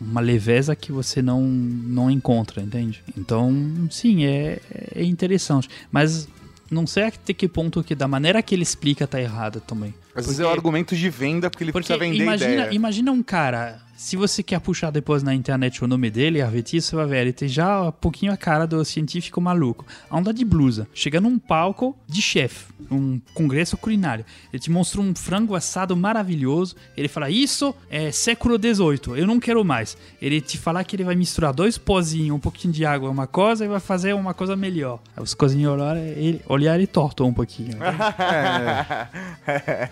uma leveza que você não, não encontra, entende? Então, sim, é, é interessante. Mas não sei até que ponto que da maneira que ele explica tá errada também. Às vezes é o argumento de venda, porque ele Porque precisa vender imagina, ideia. imagina um cara, se você quer puxar depois na internet o nome dele, Arveti, você vai ver, ele tem já um pouquinho a cara do científico maluco. Anda de blusa, chega num palco de chefe, um congresso culinário. Ele te mostra um frango assado maravilhoso, ele fala, isso é século XVIII, eu não quero mais. Ele te fala que ele vai misturar dois pozinhos, um pouquinho de água, uma coisa, e vai fazer uma coisa melhor. Os cozinheiros olharam ele, olharam e tortam um pouquinho.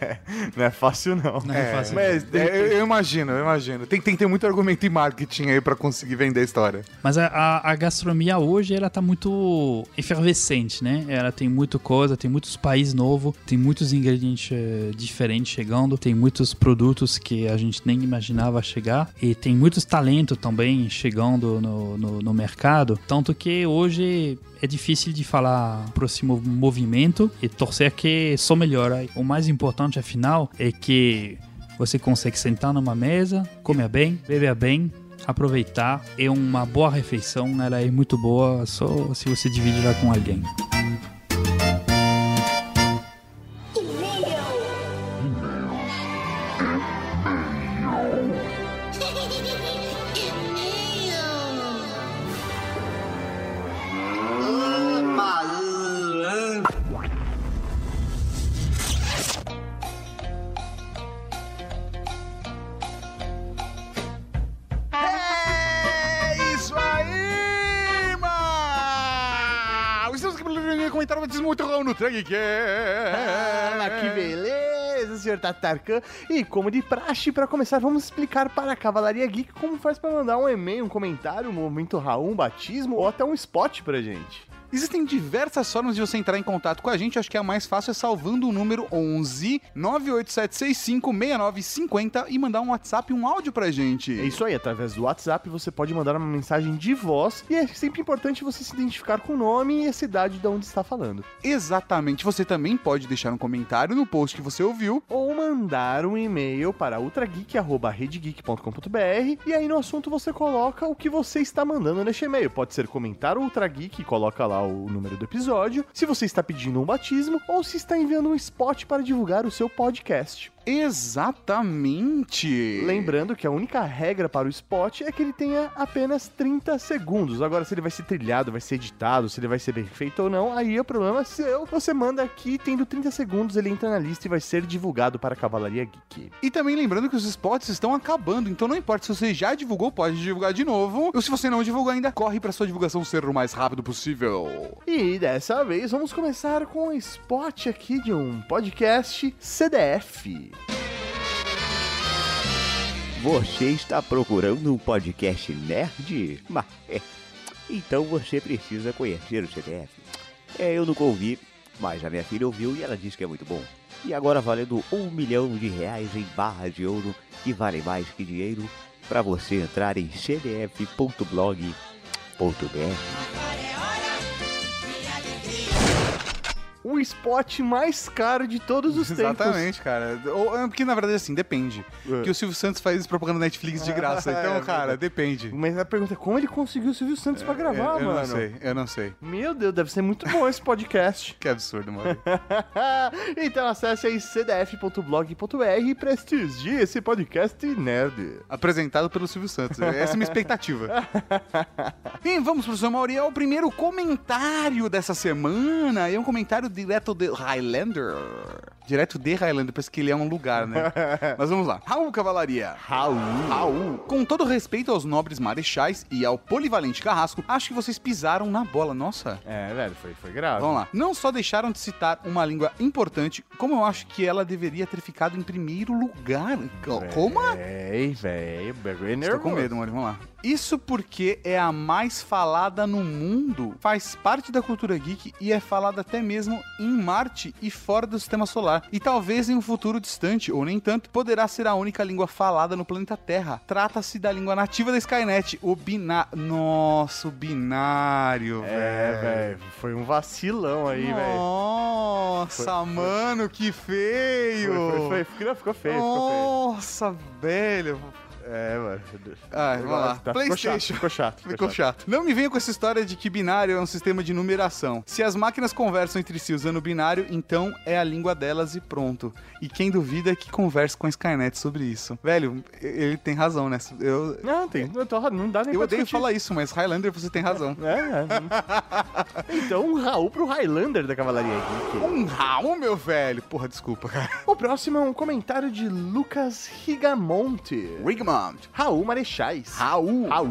não é fácil, não. Não é fácil. Mas é, eu, eu imagino, eu imagino. Tem, tem que ter muito argumento em marketing aí pra conseguir vender a história. Mas a, a- a gastronomia hoje, ela tá muito efervescente, né? Ela tem muita coisa, tem muitos países novos, tem muitos ingredientes eh, diferentes chegando, tem muitos produtos que a gente nem imaginava chegar e tem muitos talentos também chegando no, no, no mercado. Tanto que hoje é difícil de falar próximo movimento e torcer que só melhora. O mais importante, afinal, é que você consegue sentar numa mesa, comer bem, beber bem, aproveitar. É uma boa refeição, ela é muito boa só se você dividir com alguém. No Trag que Ah, que beleza, senhor Tatarkan. E como de praxe, pra começar, vamos explicar para a Cavalaria Geek como faz pra mandar um e-mail, um comentário, um momento Raul, um batismo ou até um spot pra gente. Existem diversas formas de você entrar em contato com a gente. Acho que a mais fácil é salvando o número 11 98765 6950 e mandar um WhatsApp, um áudio pra gente. É isso aí, através do WhatsApp você pode mandar uma mensagem de voz e é sempre importante você se identificar com o nome e a cidade de onde está falando. Exatamente. Você também pode deixar um comentário no post que você ouviu. Ou mandar um e-mail para ultrageek.redgeek.com.br e aí no assunto você coloca o que você está mandando neste e-mail. Pode ser comentário Ultra Geek e coloca lá o número do episódio, se você está pedindo um batismo ou se está enviando um spot para divulgar o seu podcast. Exatamente. Lembrando que a única regra para o spot é que ele tenha apenas 30 segundos. Agora, se ele vai ser trilhado, vai ser editado, se ele vai ser bem feito ou não, aí é o problema seu. Você manda aqui, tendo 30 segundos, ele entra na lista e vai ser divulgado para a Cavalaria Geek. E também lembrando que os spots estão acabando, então não importa se você já divulgou, pode divulgar de novo. Ou se você não divulgou ainda, corre pra sua divulgação ser o mais rápido possível. E dessa vez vamos começar com um spot aqui de um podcast CDF. Você está procurando um podcast nerd? Mas, é, então você precisa conhecer o CDF. É, eu nunca ouvi, mas a minha filha ouviu e ela disse que é muito bom. E agora valendo um milhão de reais em barras de ouro, que vale mais que dinheiro, para você entrar em cdf.blog.br. O spot mais caro de todos os tempos. Exatamente, cara. Ou, é porque na verdade assim, depende. Porque o Silvio Santos faz propaganda Netflix de graça. Então, É, cara, verdade. depende. Mas a pergunta é como ele conseguiu o Silvio Santos pra gravar, eu, eu mano? não sei, eu não sei. Meu Deus, deve ser muito bom esse podcast. Que absurdo, mano. então acesse aí cdf.blog.br e prestigie esse podcast nerd. Apresentado pelo Silvio Santos. Essa é a minha expectativa. e vamos pro seu Mauri. É o primeiro comentário dessa semana. É um comentário direto de Highlander. Direto de Highlander, parece que ele é um lugar, né? Mas vamos lá. Raul Cavalaria. Raul. Raul. Com todo respeito aos nobres marechais e ao polivalente carrasco, acho que vocês pisaram na bola. Nossa. É, velho, foi, foi grave. Vamos lá. Não só deixaram de citar uma língua importante, como eu acho que ela deveria ter ficado em primeiro lugar. Como? Véi, velho, bagulho é Estou nervoso. com medo, Maurício. Vamos lá. Isso porque é a mais falada no mundo, faz parte da cultura geek e é falada até mesmo em Marte e fora do sistema solar. Solar. E talvez em um futuro distante, ou nem tanto, poderá ser a única língua falada no planeta Terra. Trata-se da língua nativa da Skynet, o binário. Nossa, o binário, É, velho. velho, foi um vacilão aí, velho. Nossa, mano, que feio! Foi, foi, foi, ficou, ficou feio, ficou feio. Nossa, velho. É, mano. Ah, vamos lá. Tá, ficou PlayStation. chato, ficou chato. Ficou chato. Não me venha com essa história de que binário é um sistema de numeração. Se as máquinas conversam entre si usando binário, então é a língua delas e pronto. E quem duvida que converse com a Skynet sobre isso. Velho, ele tem razão nessa. Eu, Não, tem, não, tô- não dá nem eu odeio discutir. falar isso, mas Highlander, você tem razão. É, é. Então, um Raul pro Highlander da Cavalaria Geek. Um Raul, meu velho. Porra, desculpa, cara. O próximo é um comentário de Lucas Rigamonte. Rigmond. Raul Marechais. Raul. Raul.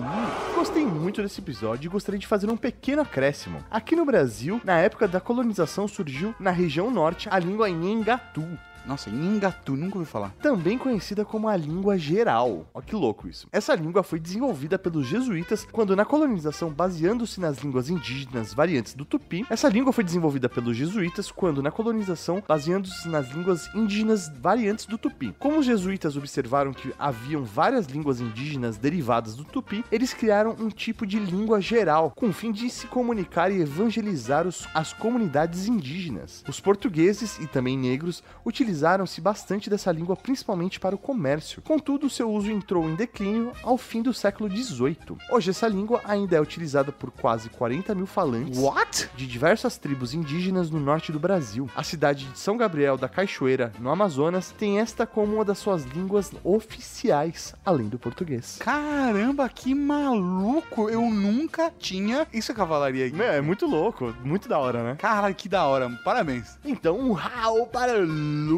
Gostei muito desse episódio e gostaria de fazer um pequeno acréscimo. Aqui no Brasil, na época da colonização, surgiu na região norte a língua Nhengatu. Nossa, Ingatu, nunca ouvi falar. também conhecida como a língua geral. Ó que louco isso. Essa língua foi desenvolvida pelos jesuítas quando na colonização, baseando-se nas línguas indígenas variantes do tupi. Essa língua foi desenvolvida pelos jesuítas quando na colonização, baseando-se nas línguas indígenas variantes do tupi. Como os jesuítas observaram que haviam várias línguas indígenas derivadas do tupi, eles criaram um tipo de língua geral com o fim de se comunicar e evangelizar os- as comunidades indígenas. Os portugueses e também negros utilizaram utilizaram-se bastante dessa língua principalmente para o comércio. Contudo, seu uso entrou em declínio ao fim do século XVIII. Hoje, essa língua ainda é utilizada por quase 40 mil falantes What? de diversas tribos indígenas no norte do Brasil. A cidade de São Gabriel da Cachoeira, no Amazonas, tem esta como uma das suas línguas oficiais, além do português. Caramba, que maluco! Eu nunca tinha. Isso é cavalaria aqui. Meu, é muito louco, muito da hora, né? Caralho, que da hora. Parabéns. Então, um Raul para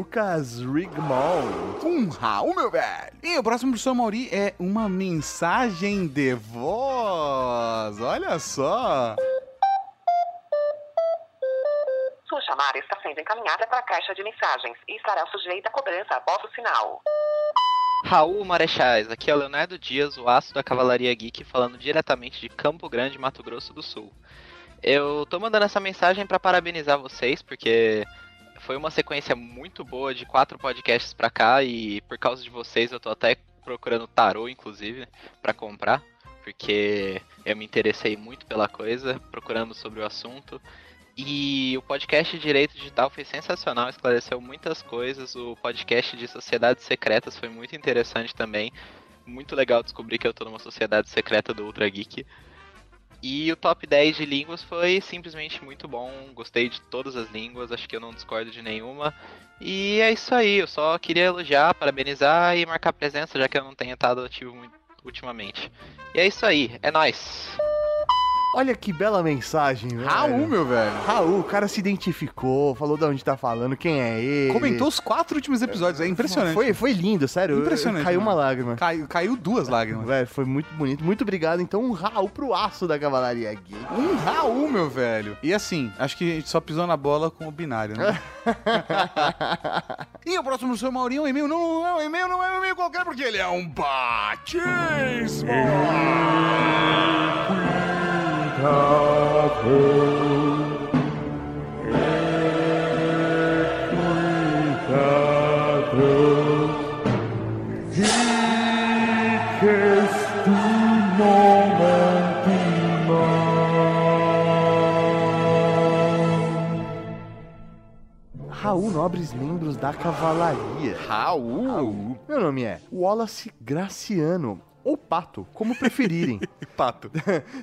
Lucas Rigmond. Um Raul, meu velho. E o próximo do seu Mauri é uma mensagem de voz. Olha só. Sua chamada está sendo encaminhada para a caixa de mensagens e estará sujeita a cobrança após o sinal. Raul Marechais, aqui é o Leonardo Dias, o aço da Cavalaria Geek, falando diretamente de Campo Grande, Mato Grosso do Sul. Eu tô mandando essa mensagem para parabenizar vocês, porque foi uma sequência muito boa de quatro podcasts pra cá e por causa de vocês eu tô até procurando tarô, inclusive, para comprar, porque eu me interessei muito pela coisa, procurando sobre o assunto. E o podcast Direito Digital foi sensacional, esclareceu muitas coisas. O podcast de Sociedades Secretas foi muito interessante também. Muito legal descobrir que eu tô numa sociedade secreta do Ultra Geek. E o top 10 de línguas foi simplesmente muito bom. Gostei de todas as línguas, acho que eu não discordo de nenhuma. E é isso aí, eu só queria elogiar, parabenizar e marcar presença, já que eu não tenho estado ativo muito ultimamente. E é isso aí, é nóis! Olha que bela mensagem, velho. Raul, meu velho. Raul, o cara se identificou, falou de onde tá falando, quem é ele. Comentou os quatro últimos episódios. É impressionante. Foi, foi lindo, sério. Impressionante, Caiu mano. uma lágrima. Caiu, caiu duas lágrimas. Velho, foi muito bonito. Muito obrigado. Então, um Raul pro aço da Cavalaria Geek. Um Raul, meu velho. E assim, acho que a gente só pisou na bola com o binário, né? e o próximo do seu Maurinho é um e-mail. Não, não é um e-mail, não é um e-mail qualquer, porque ele é um batismo. Raul, nobres membros da Cavalaria. Raul? Meu nome é Wallace Graciano. Ou Pato, como preferirem. Pato.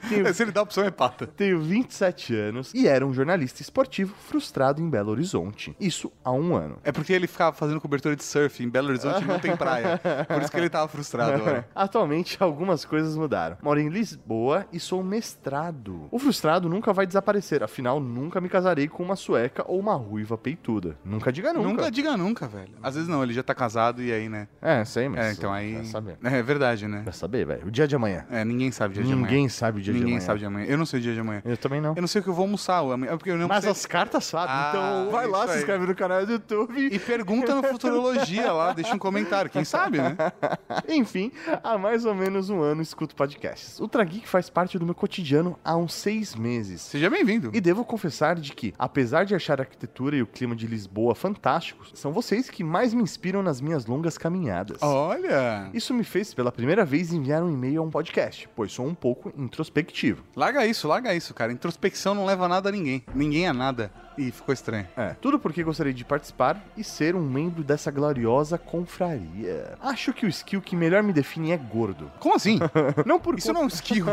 Tenho- Se ele dá a opção, é pata. Tenho 27 anos e era um jornalista esportivo frustrado em Belo Horizonte. Isso há um ano. É porque ele ficava fazendo cobertura de surf em Belo Horizonte e não tem praia. Por isso que ele tava frustrado. Atualmente, algumas coisas mudaram. Moro em Lisboa e sou mestrado. O frustrado nunca vai desaparecer, afinal, nunca me casarei com uma sueca ou uma ruiva peituda. Nunca diga nunca. Nunca diga nunca, velho. Às vezes não, ele já tá casado e aí, né? É, sei, mas... É, então aí. Saber. É verdade, né? Saber, velho? O dia de amanhã. É, ninguém sabe o dia de amanhã. Ninguém sabe o dia de Ninguém amanhã. sabe o dia de amanhã. Eu não sei o dia de amanhã. Eu também não. Eu não sei o que eu vou almoçar amanhã. Porque eu não Mas sei... as cartas sabem. Ah, então vai lá, se inscreve no canal do YouTube. E pergunta no Futurologia lá, deixa um comentário. Quem sabe, né? Enfim, há mais ou menos um ano escuto podcasts. O Trageek faz parte do meu cotidiano há uns seis meses. Seja bem-vindo. E devo confessar de que, apesar de achar a arquitetura e o clima de Lisboa fantásticos, são vocês que mais me inspiram nas minhas longas caminhadas. Olha! Isso me fez, pela primeira vez, enviar um e-mail a um podcast, pois sou um pouco introspectivo. Larga isso, larga isso, cara. Introspecção não leva nada a ninguém. Ninguém a nada. Ih, ficou estranho. É, tudo porque gostaria de participar e ser um membro dessa gloriosa confraria. Acho que o skill que melhor me define é gordo. Como assim? Não por Isso não é um skill.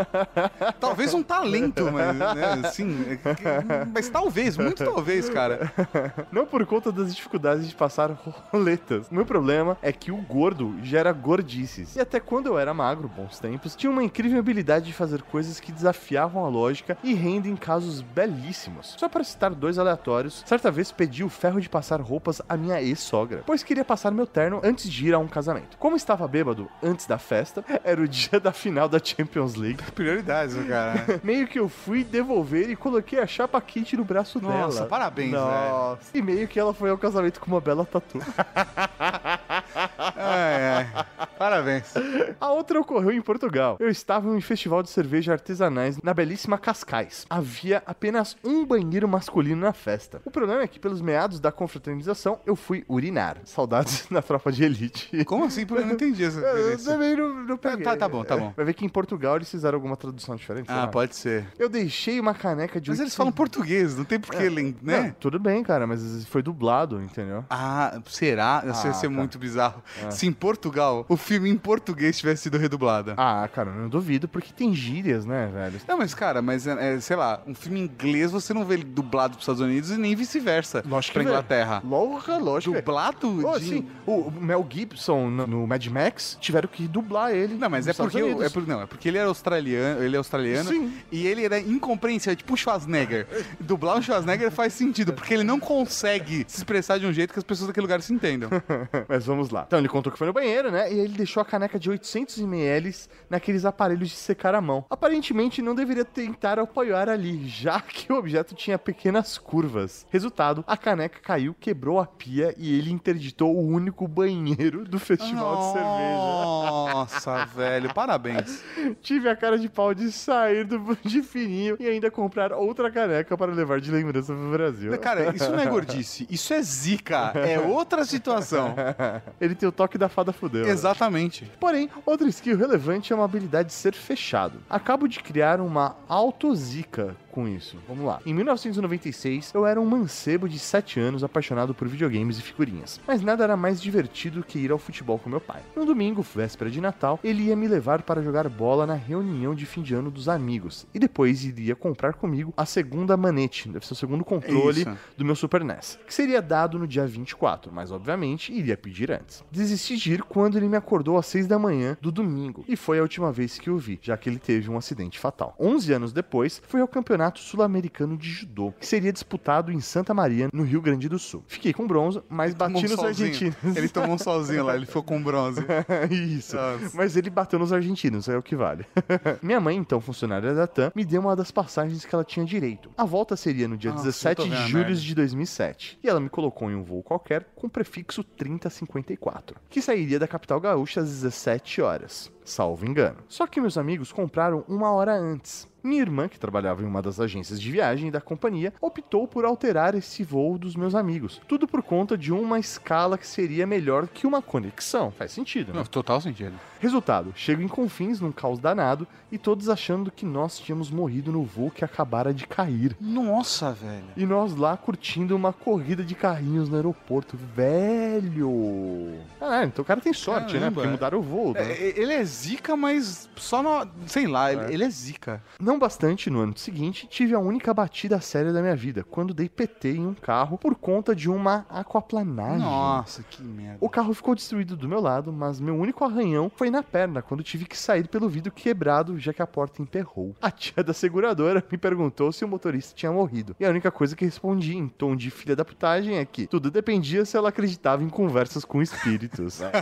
talvez um talento, mas, né, assim, mas talvez, muito talvez, cara. Não por conta das dificuldades de passar roletas. O meu problema é que o gordo gera gordices. E até quando eu era magro, bons tempos, tinha uma incrível habilidade de fazer coisas que desafiavam a lógica e rendem casos belíssimos. Só para citar dois aleatórios, certa vez pedi o ferro de passar roupas à minha ex-sogra, pois queria passar meu terno antes de ir a um casamento. Como estava bêbado antes da festa, era o dia da final da Champions League. Prioridades, cara. Meio que eu fui devolver e coloquei a chapa quente no braço dela. Nossa, parabéns, Nossa. E meio que ela foi ao casamento com uma bela tatu. Parabéns. A outra ocorreu em Portugal. Eu estava em um festival de cerveja artesanais na belíssima Cascais. Havia apenas um banheiro masculino na festa. O problema é que, pelos meados da confraternização, eu fui urinar. Saudades da tropa de elite. Como assim? Porque eu não entendi essa Eu referência. também não, não peguei. Tá, tá bom, tá bom. Vai ver que em Portugal eles fizeram alguma tradução diferente. sei Ah, lá. pode ser. Eu deixei uma caneca de Mas eles 800 falam português, não tem porquê, Não, né? tudo bem, cara, mas foi dublado, entendeu? Ah, será? Isso ia Ah, ser cara. muito bizarro. É. Se em Portugal o filme em português tivesse sido redublado. Ah, cara, eu não duvido, porque tem gírias, né, velho? Não, mas cara, mas é, é, sei lá, um filme inglês você não vê ele dublado pros Estados Unidos e nem vice-versa. Lógico pra que. Inglaterra. Lógico, lógico. Dublado Ô, de... sim, o Mel Gibson no, no Mad Max tiveram que dublar ele. Não, mas é Estados porque, o- Unidos. é por- não, é porque ele era australiano, ele é australiano Sim. e ele era incompreensível, tipo o Schwarzenegger. Dublar um Schwarzenegger faz sentido, porque ele não consegue se expressar de um jeito que as pessoas daquele lugar se entendam. Mas vamos lá. Então ele contou que foi no banheiro, né? E ele deixou a caneca de 800 ml naqueles aparelhos de secar a mão. Aparentemente não deveria tentar apoiar ali, já que o objeto tinha pequenas curvas. Resultado, a caneca caiu, quebrou a pia e ele interditou o único banheiro do festival de cerveja. Nossa, velho, parabéns. Tive a cara de pau de sair do de fininho e ainda comprar outra caneca para levar de lembrança pro Brasil. Cara, isso não é gordice, isso é zica, é outra situação. Ele tem o toque da fada fudeu. né? Porém, outra skill relevante é uma habilidade de ser fechado. Acabo de criar uma autozica com isso. Vamos lá. Em 1996, eu era um mancebo de 7 anos apaixonado por videogames e figurinhas. Mas nada era mais divertido que ir ao futebol com meu pai. No domingo, véspera de Natal, ele ia me levar para jogar bola na reunião de fim de ano dos amigos. E depois iria comprar comigo a segunda manete, deve ser o segundo controle do meu Super NES, que seria dado no dia 24, mas obviamente iria pedir antes. Desisti de ir quando ele me acordou às 6 da manhã do domingo, e foi a última vez que o vi, já que ele teve um acidente fatal. 11 anos depois, foi ao Campeonato Sul-Americano de Judô, que seria disputado em Santa Maria, no Rio Grande do Sul. Fiquei com bronze, mas bati Tomou um nos solzinho. argentinos. Ele tomou um solzinho lá, ele ficou com bronze. Isso. Nossa. Mas ele bateu nos argentinos, é o que vale. Minha mãe, então funcionária da TAM, me deu uma das passagens que ela tinha direito. A volta seria no dia Nossa, 17 eu tô de julho de 2007. E ela me colocou em um voo qualquer com prefixo 3054, que sairia da capital gaúcha às 17 horas. Salvo engano. Só que meus amigos compraram uma hora antes. Minha irmã, que trabalhava em uma das agências de viagem da companhia, optou por alterar esse voo dos meus amigos. Tudo por conta de uma escala que seria melhor que uma conexão. Faz sentido, né? Não, total sentido. Resultado, chego em Confins num caos danado e todos achando que nós tínhamos morrido no voo que acabara de cair. Nossa, velho. E nós lá curtindo uma corrida de carrinhos no aeroporto. Velho! Ah, então o cara tem sorte, né? Caramba. Porque mudaram o voo. né? É, ele é zica, mas só no. Sei lá, ele, ele é zica. Não Não bastante, no ano seguinte, tive a única batida séria da minha vida, quando dei PT em um carro por conta de uma aquaplanagem. Nossa, que merda. O carro ficou destruído do meu lado, mas meu único arranhão foi na perna, quando tive que sair pelo vidro quebrado, já que a porta emperrou. A tia da seguradora me perguntou se o motorista tinha morrido. E a única coisa que respondi em tom de filha da putagem é que tudo dependia se ela acreditava em conversas com espíritos.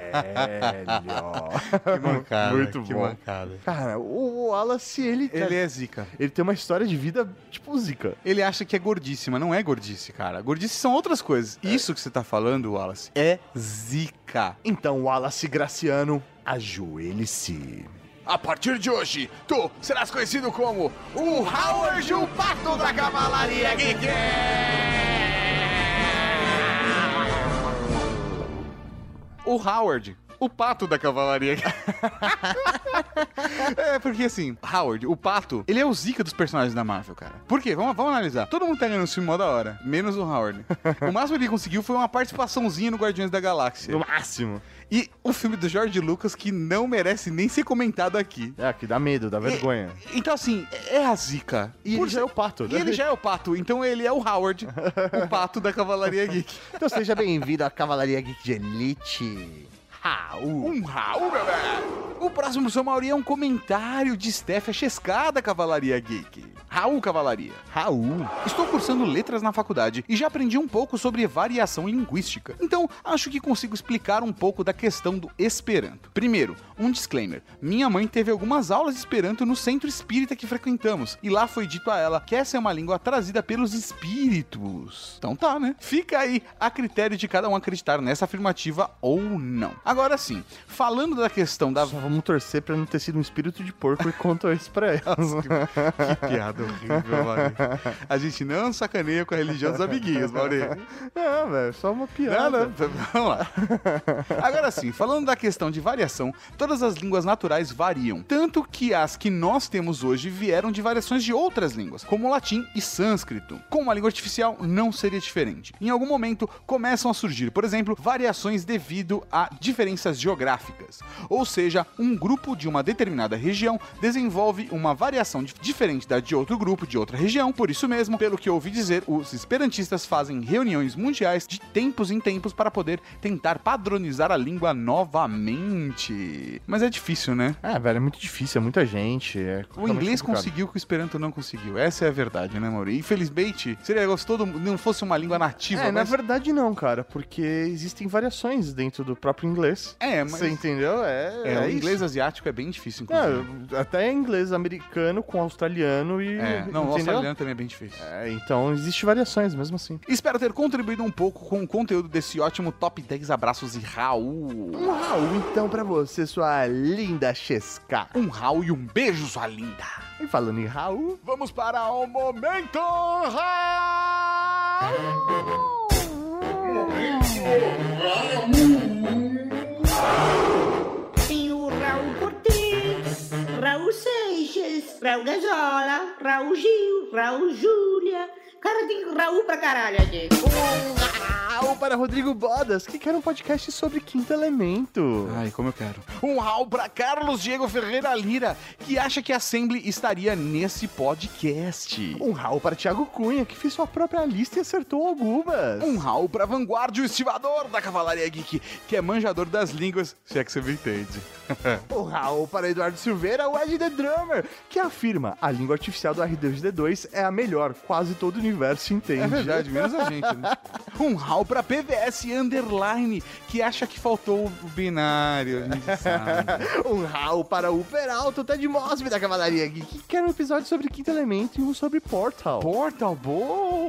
Que mancada. Muito que bom. mancada. Cara, o Wallace, ele, Ele é zica. ele tem uma história de vida tipo zica. Ele acha que é gordice, mas não é gordice, cara. Gordice são outras coisas. Isso que você tá falando, Wallace, é zica. Então, Wallace Graciano, ajoelhe-se. A partir de hoje, tu serás conhecido como o Howard o Pato da Cavalaria Geek! O Howard, o pato da cavalaria. é, porque assim, Howard, o pato, ele é o zica dos personagens da Marvel, cara. Por quê? Vamos, vamos analisar. Todo mundo tá ganhando esse filme mó da hora, menos o Howard. O máximo que ele conseguiu foi uma participaçãozinha no Guardiões da Galáxia. No máximo. E o filme do George Lucas que não merece nem ser comentado aqui. É, que dá medo, dá vergonha. Então, assim, é a zica. E Por ele já é o pato. E ele já é o pato, então ele é o Howard, o pato da Cavalaria Geek. Então seja bem-vindo à Cavalaria Geek de Elite. Raul. Um Raul, velho. O próximo seu Mauri é um comentário de Steph Chesca da Cavalaria Geek. Raul Cavalaria. Raul. Estou cursando letras na faculdade e já aprendi um pouco sobre variação linguística. Então, acho que consigo explicar um pouco da questão do Esperanto. Primeiro, um disclaimer. Minha mãe teve algumas aulas de Esperanto no centro espírita que frequentamos, e lá foi dito a ela que essa é uma língua trazida pelos espíritos. Então tá, né? Fica aí a critério de cada um acreditar nessa afirmativa ou não. Agora sim, falando da questão da Só vamos torcer pra não ter sido um espírito de porco e contou isso pra elas. Que piada horrível, Mauri. A gente não sacaneia com a religião dos amiguinhos, Mauri. Não, velho, só uma Não, piada. não, vamos lá. Agora sim, falando da questão de variação, todas as línguas naturais variam. Tanto que as que nós temos hoje vieram de variações de outras línguas, como o latim e sânscrito. Com uma língua artificial, não seria diferente. Em algum momento, começam a surgir, por exemplo, variações devido a diferenças geográficas. Ou seja, um grupo de uma determinada região desenvolve uma variação dif- diferente da de outro grupo de outra região. Por isso mesmo, pelo que ouvi dizer, os esperantistas fazem reuniões mundiais de tempos em tempos para poder tentar padronizar a língua novamente. Mas é difícil, né? É, velho, é muito difícil, é muita gente. É O inglês complicado. conseguiu o que o Esperanto não conseguiu. Essa é a verdade, né, Mauri? Infelizmente, seria gostoso não fosse uma língua nativa, É, na mas... verdade não, cara, porque existem variações dentro do próprio inglês. É, mas... Você entendeu? É, É, o isso. inglês asiático é bem difícil, inclusive. É, até inglês americano com australiano e. É, não, o australiano também é bem difícil. É, então existe variações mesmo assim. Espero ter contribuído um pouco com o conteúdo desse ótimo Top 10 Abraços e Raul. Um Raul, então, pra você, sua linda Chesca. Um Raul e um beijo, sua linda. E falando em Raul, Vamos para o Momento Raul! Tem Raul Seixas, Raul Gazola, Raul Gil, Raul Júlia. Cara, tem Raul pra caralho aqui. um Raul para Rodrigo Bodas, que quer um podcast sobre Quinto Elemento. Ai, como eu quero. Um Raul para Carlos Diego Ferreira Lira, que acha que a Assembly estaria nesse podcast. Um Raul para Thiago Cunha, que fez sua própria lista e acertou algumas. Um Raul para Vanguardia, o estivador da Cavalaria Geek, que é manjador das línguas, se é que você me entende. Um Raul para Eduardo Silveira, o Ed The Drummer, que afirma a língua artificial do R2D2 é a melhor, quase todo o universo entende. É verdade, menos a gente, né? Um Raul pra PVS Underline, que acha que faltou o binário. Um Raul para o Peralta, o Ted Mosby da Cavalaria Geek, que quer um episódio sobre Quinto Elemento e um sobre Portal. Portal, boa!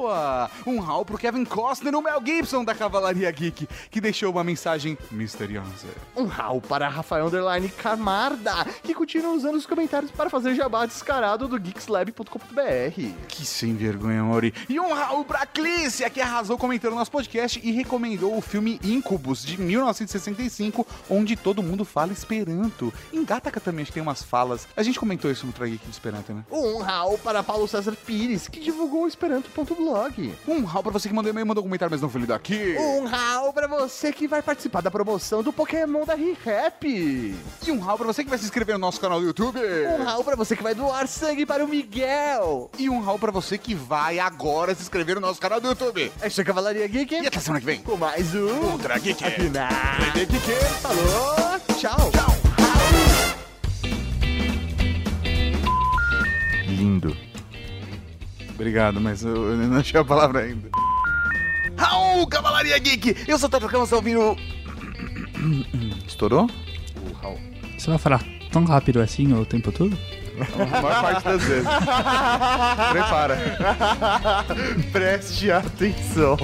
Um Raul pro Kevin Costner, o Mel Gibson da Cavalaria Geek, que deixou uma mensagem misteriosa. Um Raul para Rafael Underline Camarda, que continua usando os comentários para fazer jabá descarado do geekslab.com.br. Que sem vergonha, Mauri. E um Raul pra Clícia, que arrasou comentando nosso podcast e recomendou o filme Incubus, de 1965, onde todo mundo fala Esperanto. Em Gataca também acho que tem umas falas. A gente comentou isso no Trageek de Esperanto, né? Um Raul para Paulo César Pires, que divulgou o Esperanto.blog. blog. Um rau pra você que mandou e-mail, mandou comentário, mas não foi lido aqui. Um rau pra você que vai participar da promoção do Pokémon da ReHap. E um rau pra você que vai se inscrever no nosso canal do YouTube. Um rau pra você que vai doar sangue para o Miguel. E um rau pra você que vai agora se inscrever no nosso canal do YouTube. Esta é a Cavalaria Geek. E até semana que vem. Com mais um Ultra Geek. Aqui na Geek. Falou, tchau. Tchau. Lindo. Obrigado, mas eu, eu não achei a palavra ainda. Raul, Cavalaria Geek! Eu sou o você tá ouvindo... Estourou? O Raul. Você vai falar tão rápido assim o tempo todo? A maior parte das vezes. Prepara. Preste atenção.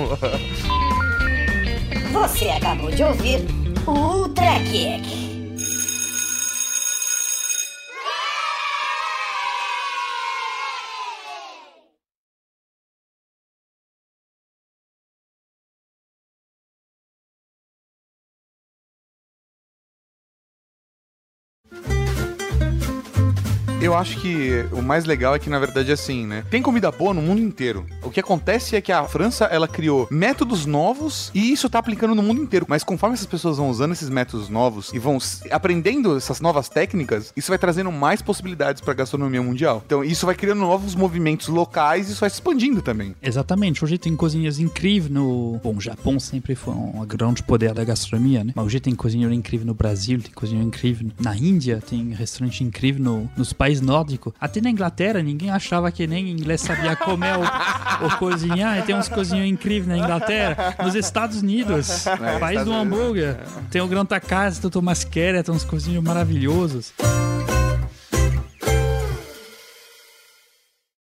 Você acabou de ouvir o Ultra Geek. Eu acho que o mais legal é que, na verdade, é assim, né? Tem comida boa no mundo inteiro. O que acontece é que a França, ela criou métodos novos e isso tá aplicando no mundo inteiro. Mas conforme essas pessoas vão usando esses métodos novos e vão aprendendo essas novas técnicas, isso vai trazendo mais possibilidades pra gastronomia mundial. Então, isso vai criando novos movimentos locais e isso vai expandindo também. Exatamente, hoje tem cozinhas incríveis no. Bom, o Japão sempre foi um grande poder da gastronomia, né? Mas hoje tem cozinheiro incrível no Brasil, tem cozinheiro incrível na Índia, tem restaurante incrível no- nos países nórdicos. Até na Inglaterra, ninguém achava que nem inglês sabia comer ou, ou cozinhar. E tem uns cozinheiros incríveis na Inglaterra. Nos Estados Unidos, país Estados do Unidos, hambúrguer, tem o Granta Casa, tem o Thomas Keller, tem uns cozinheiros maravilhosos.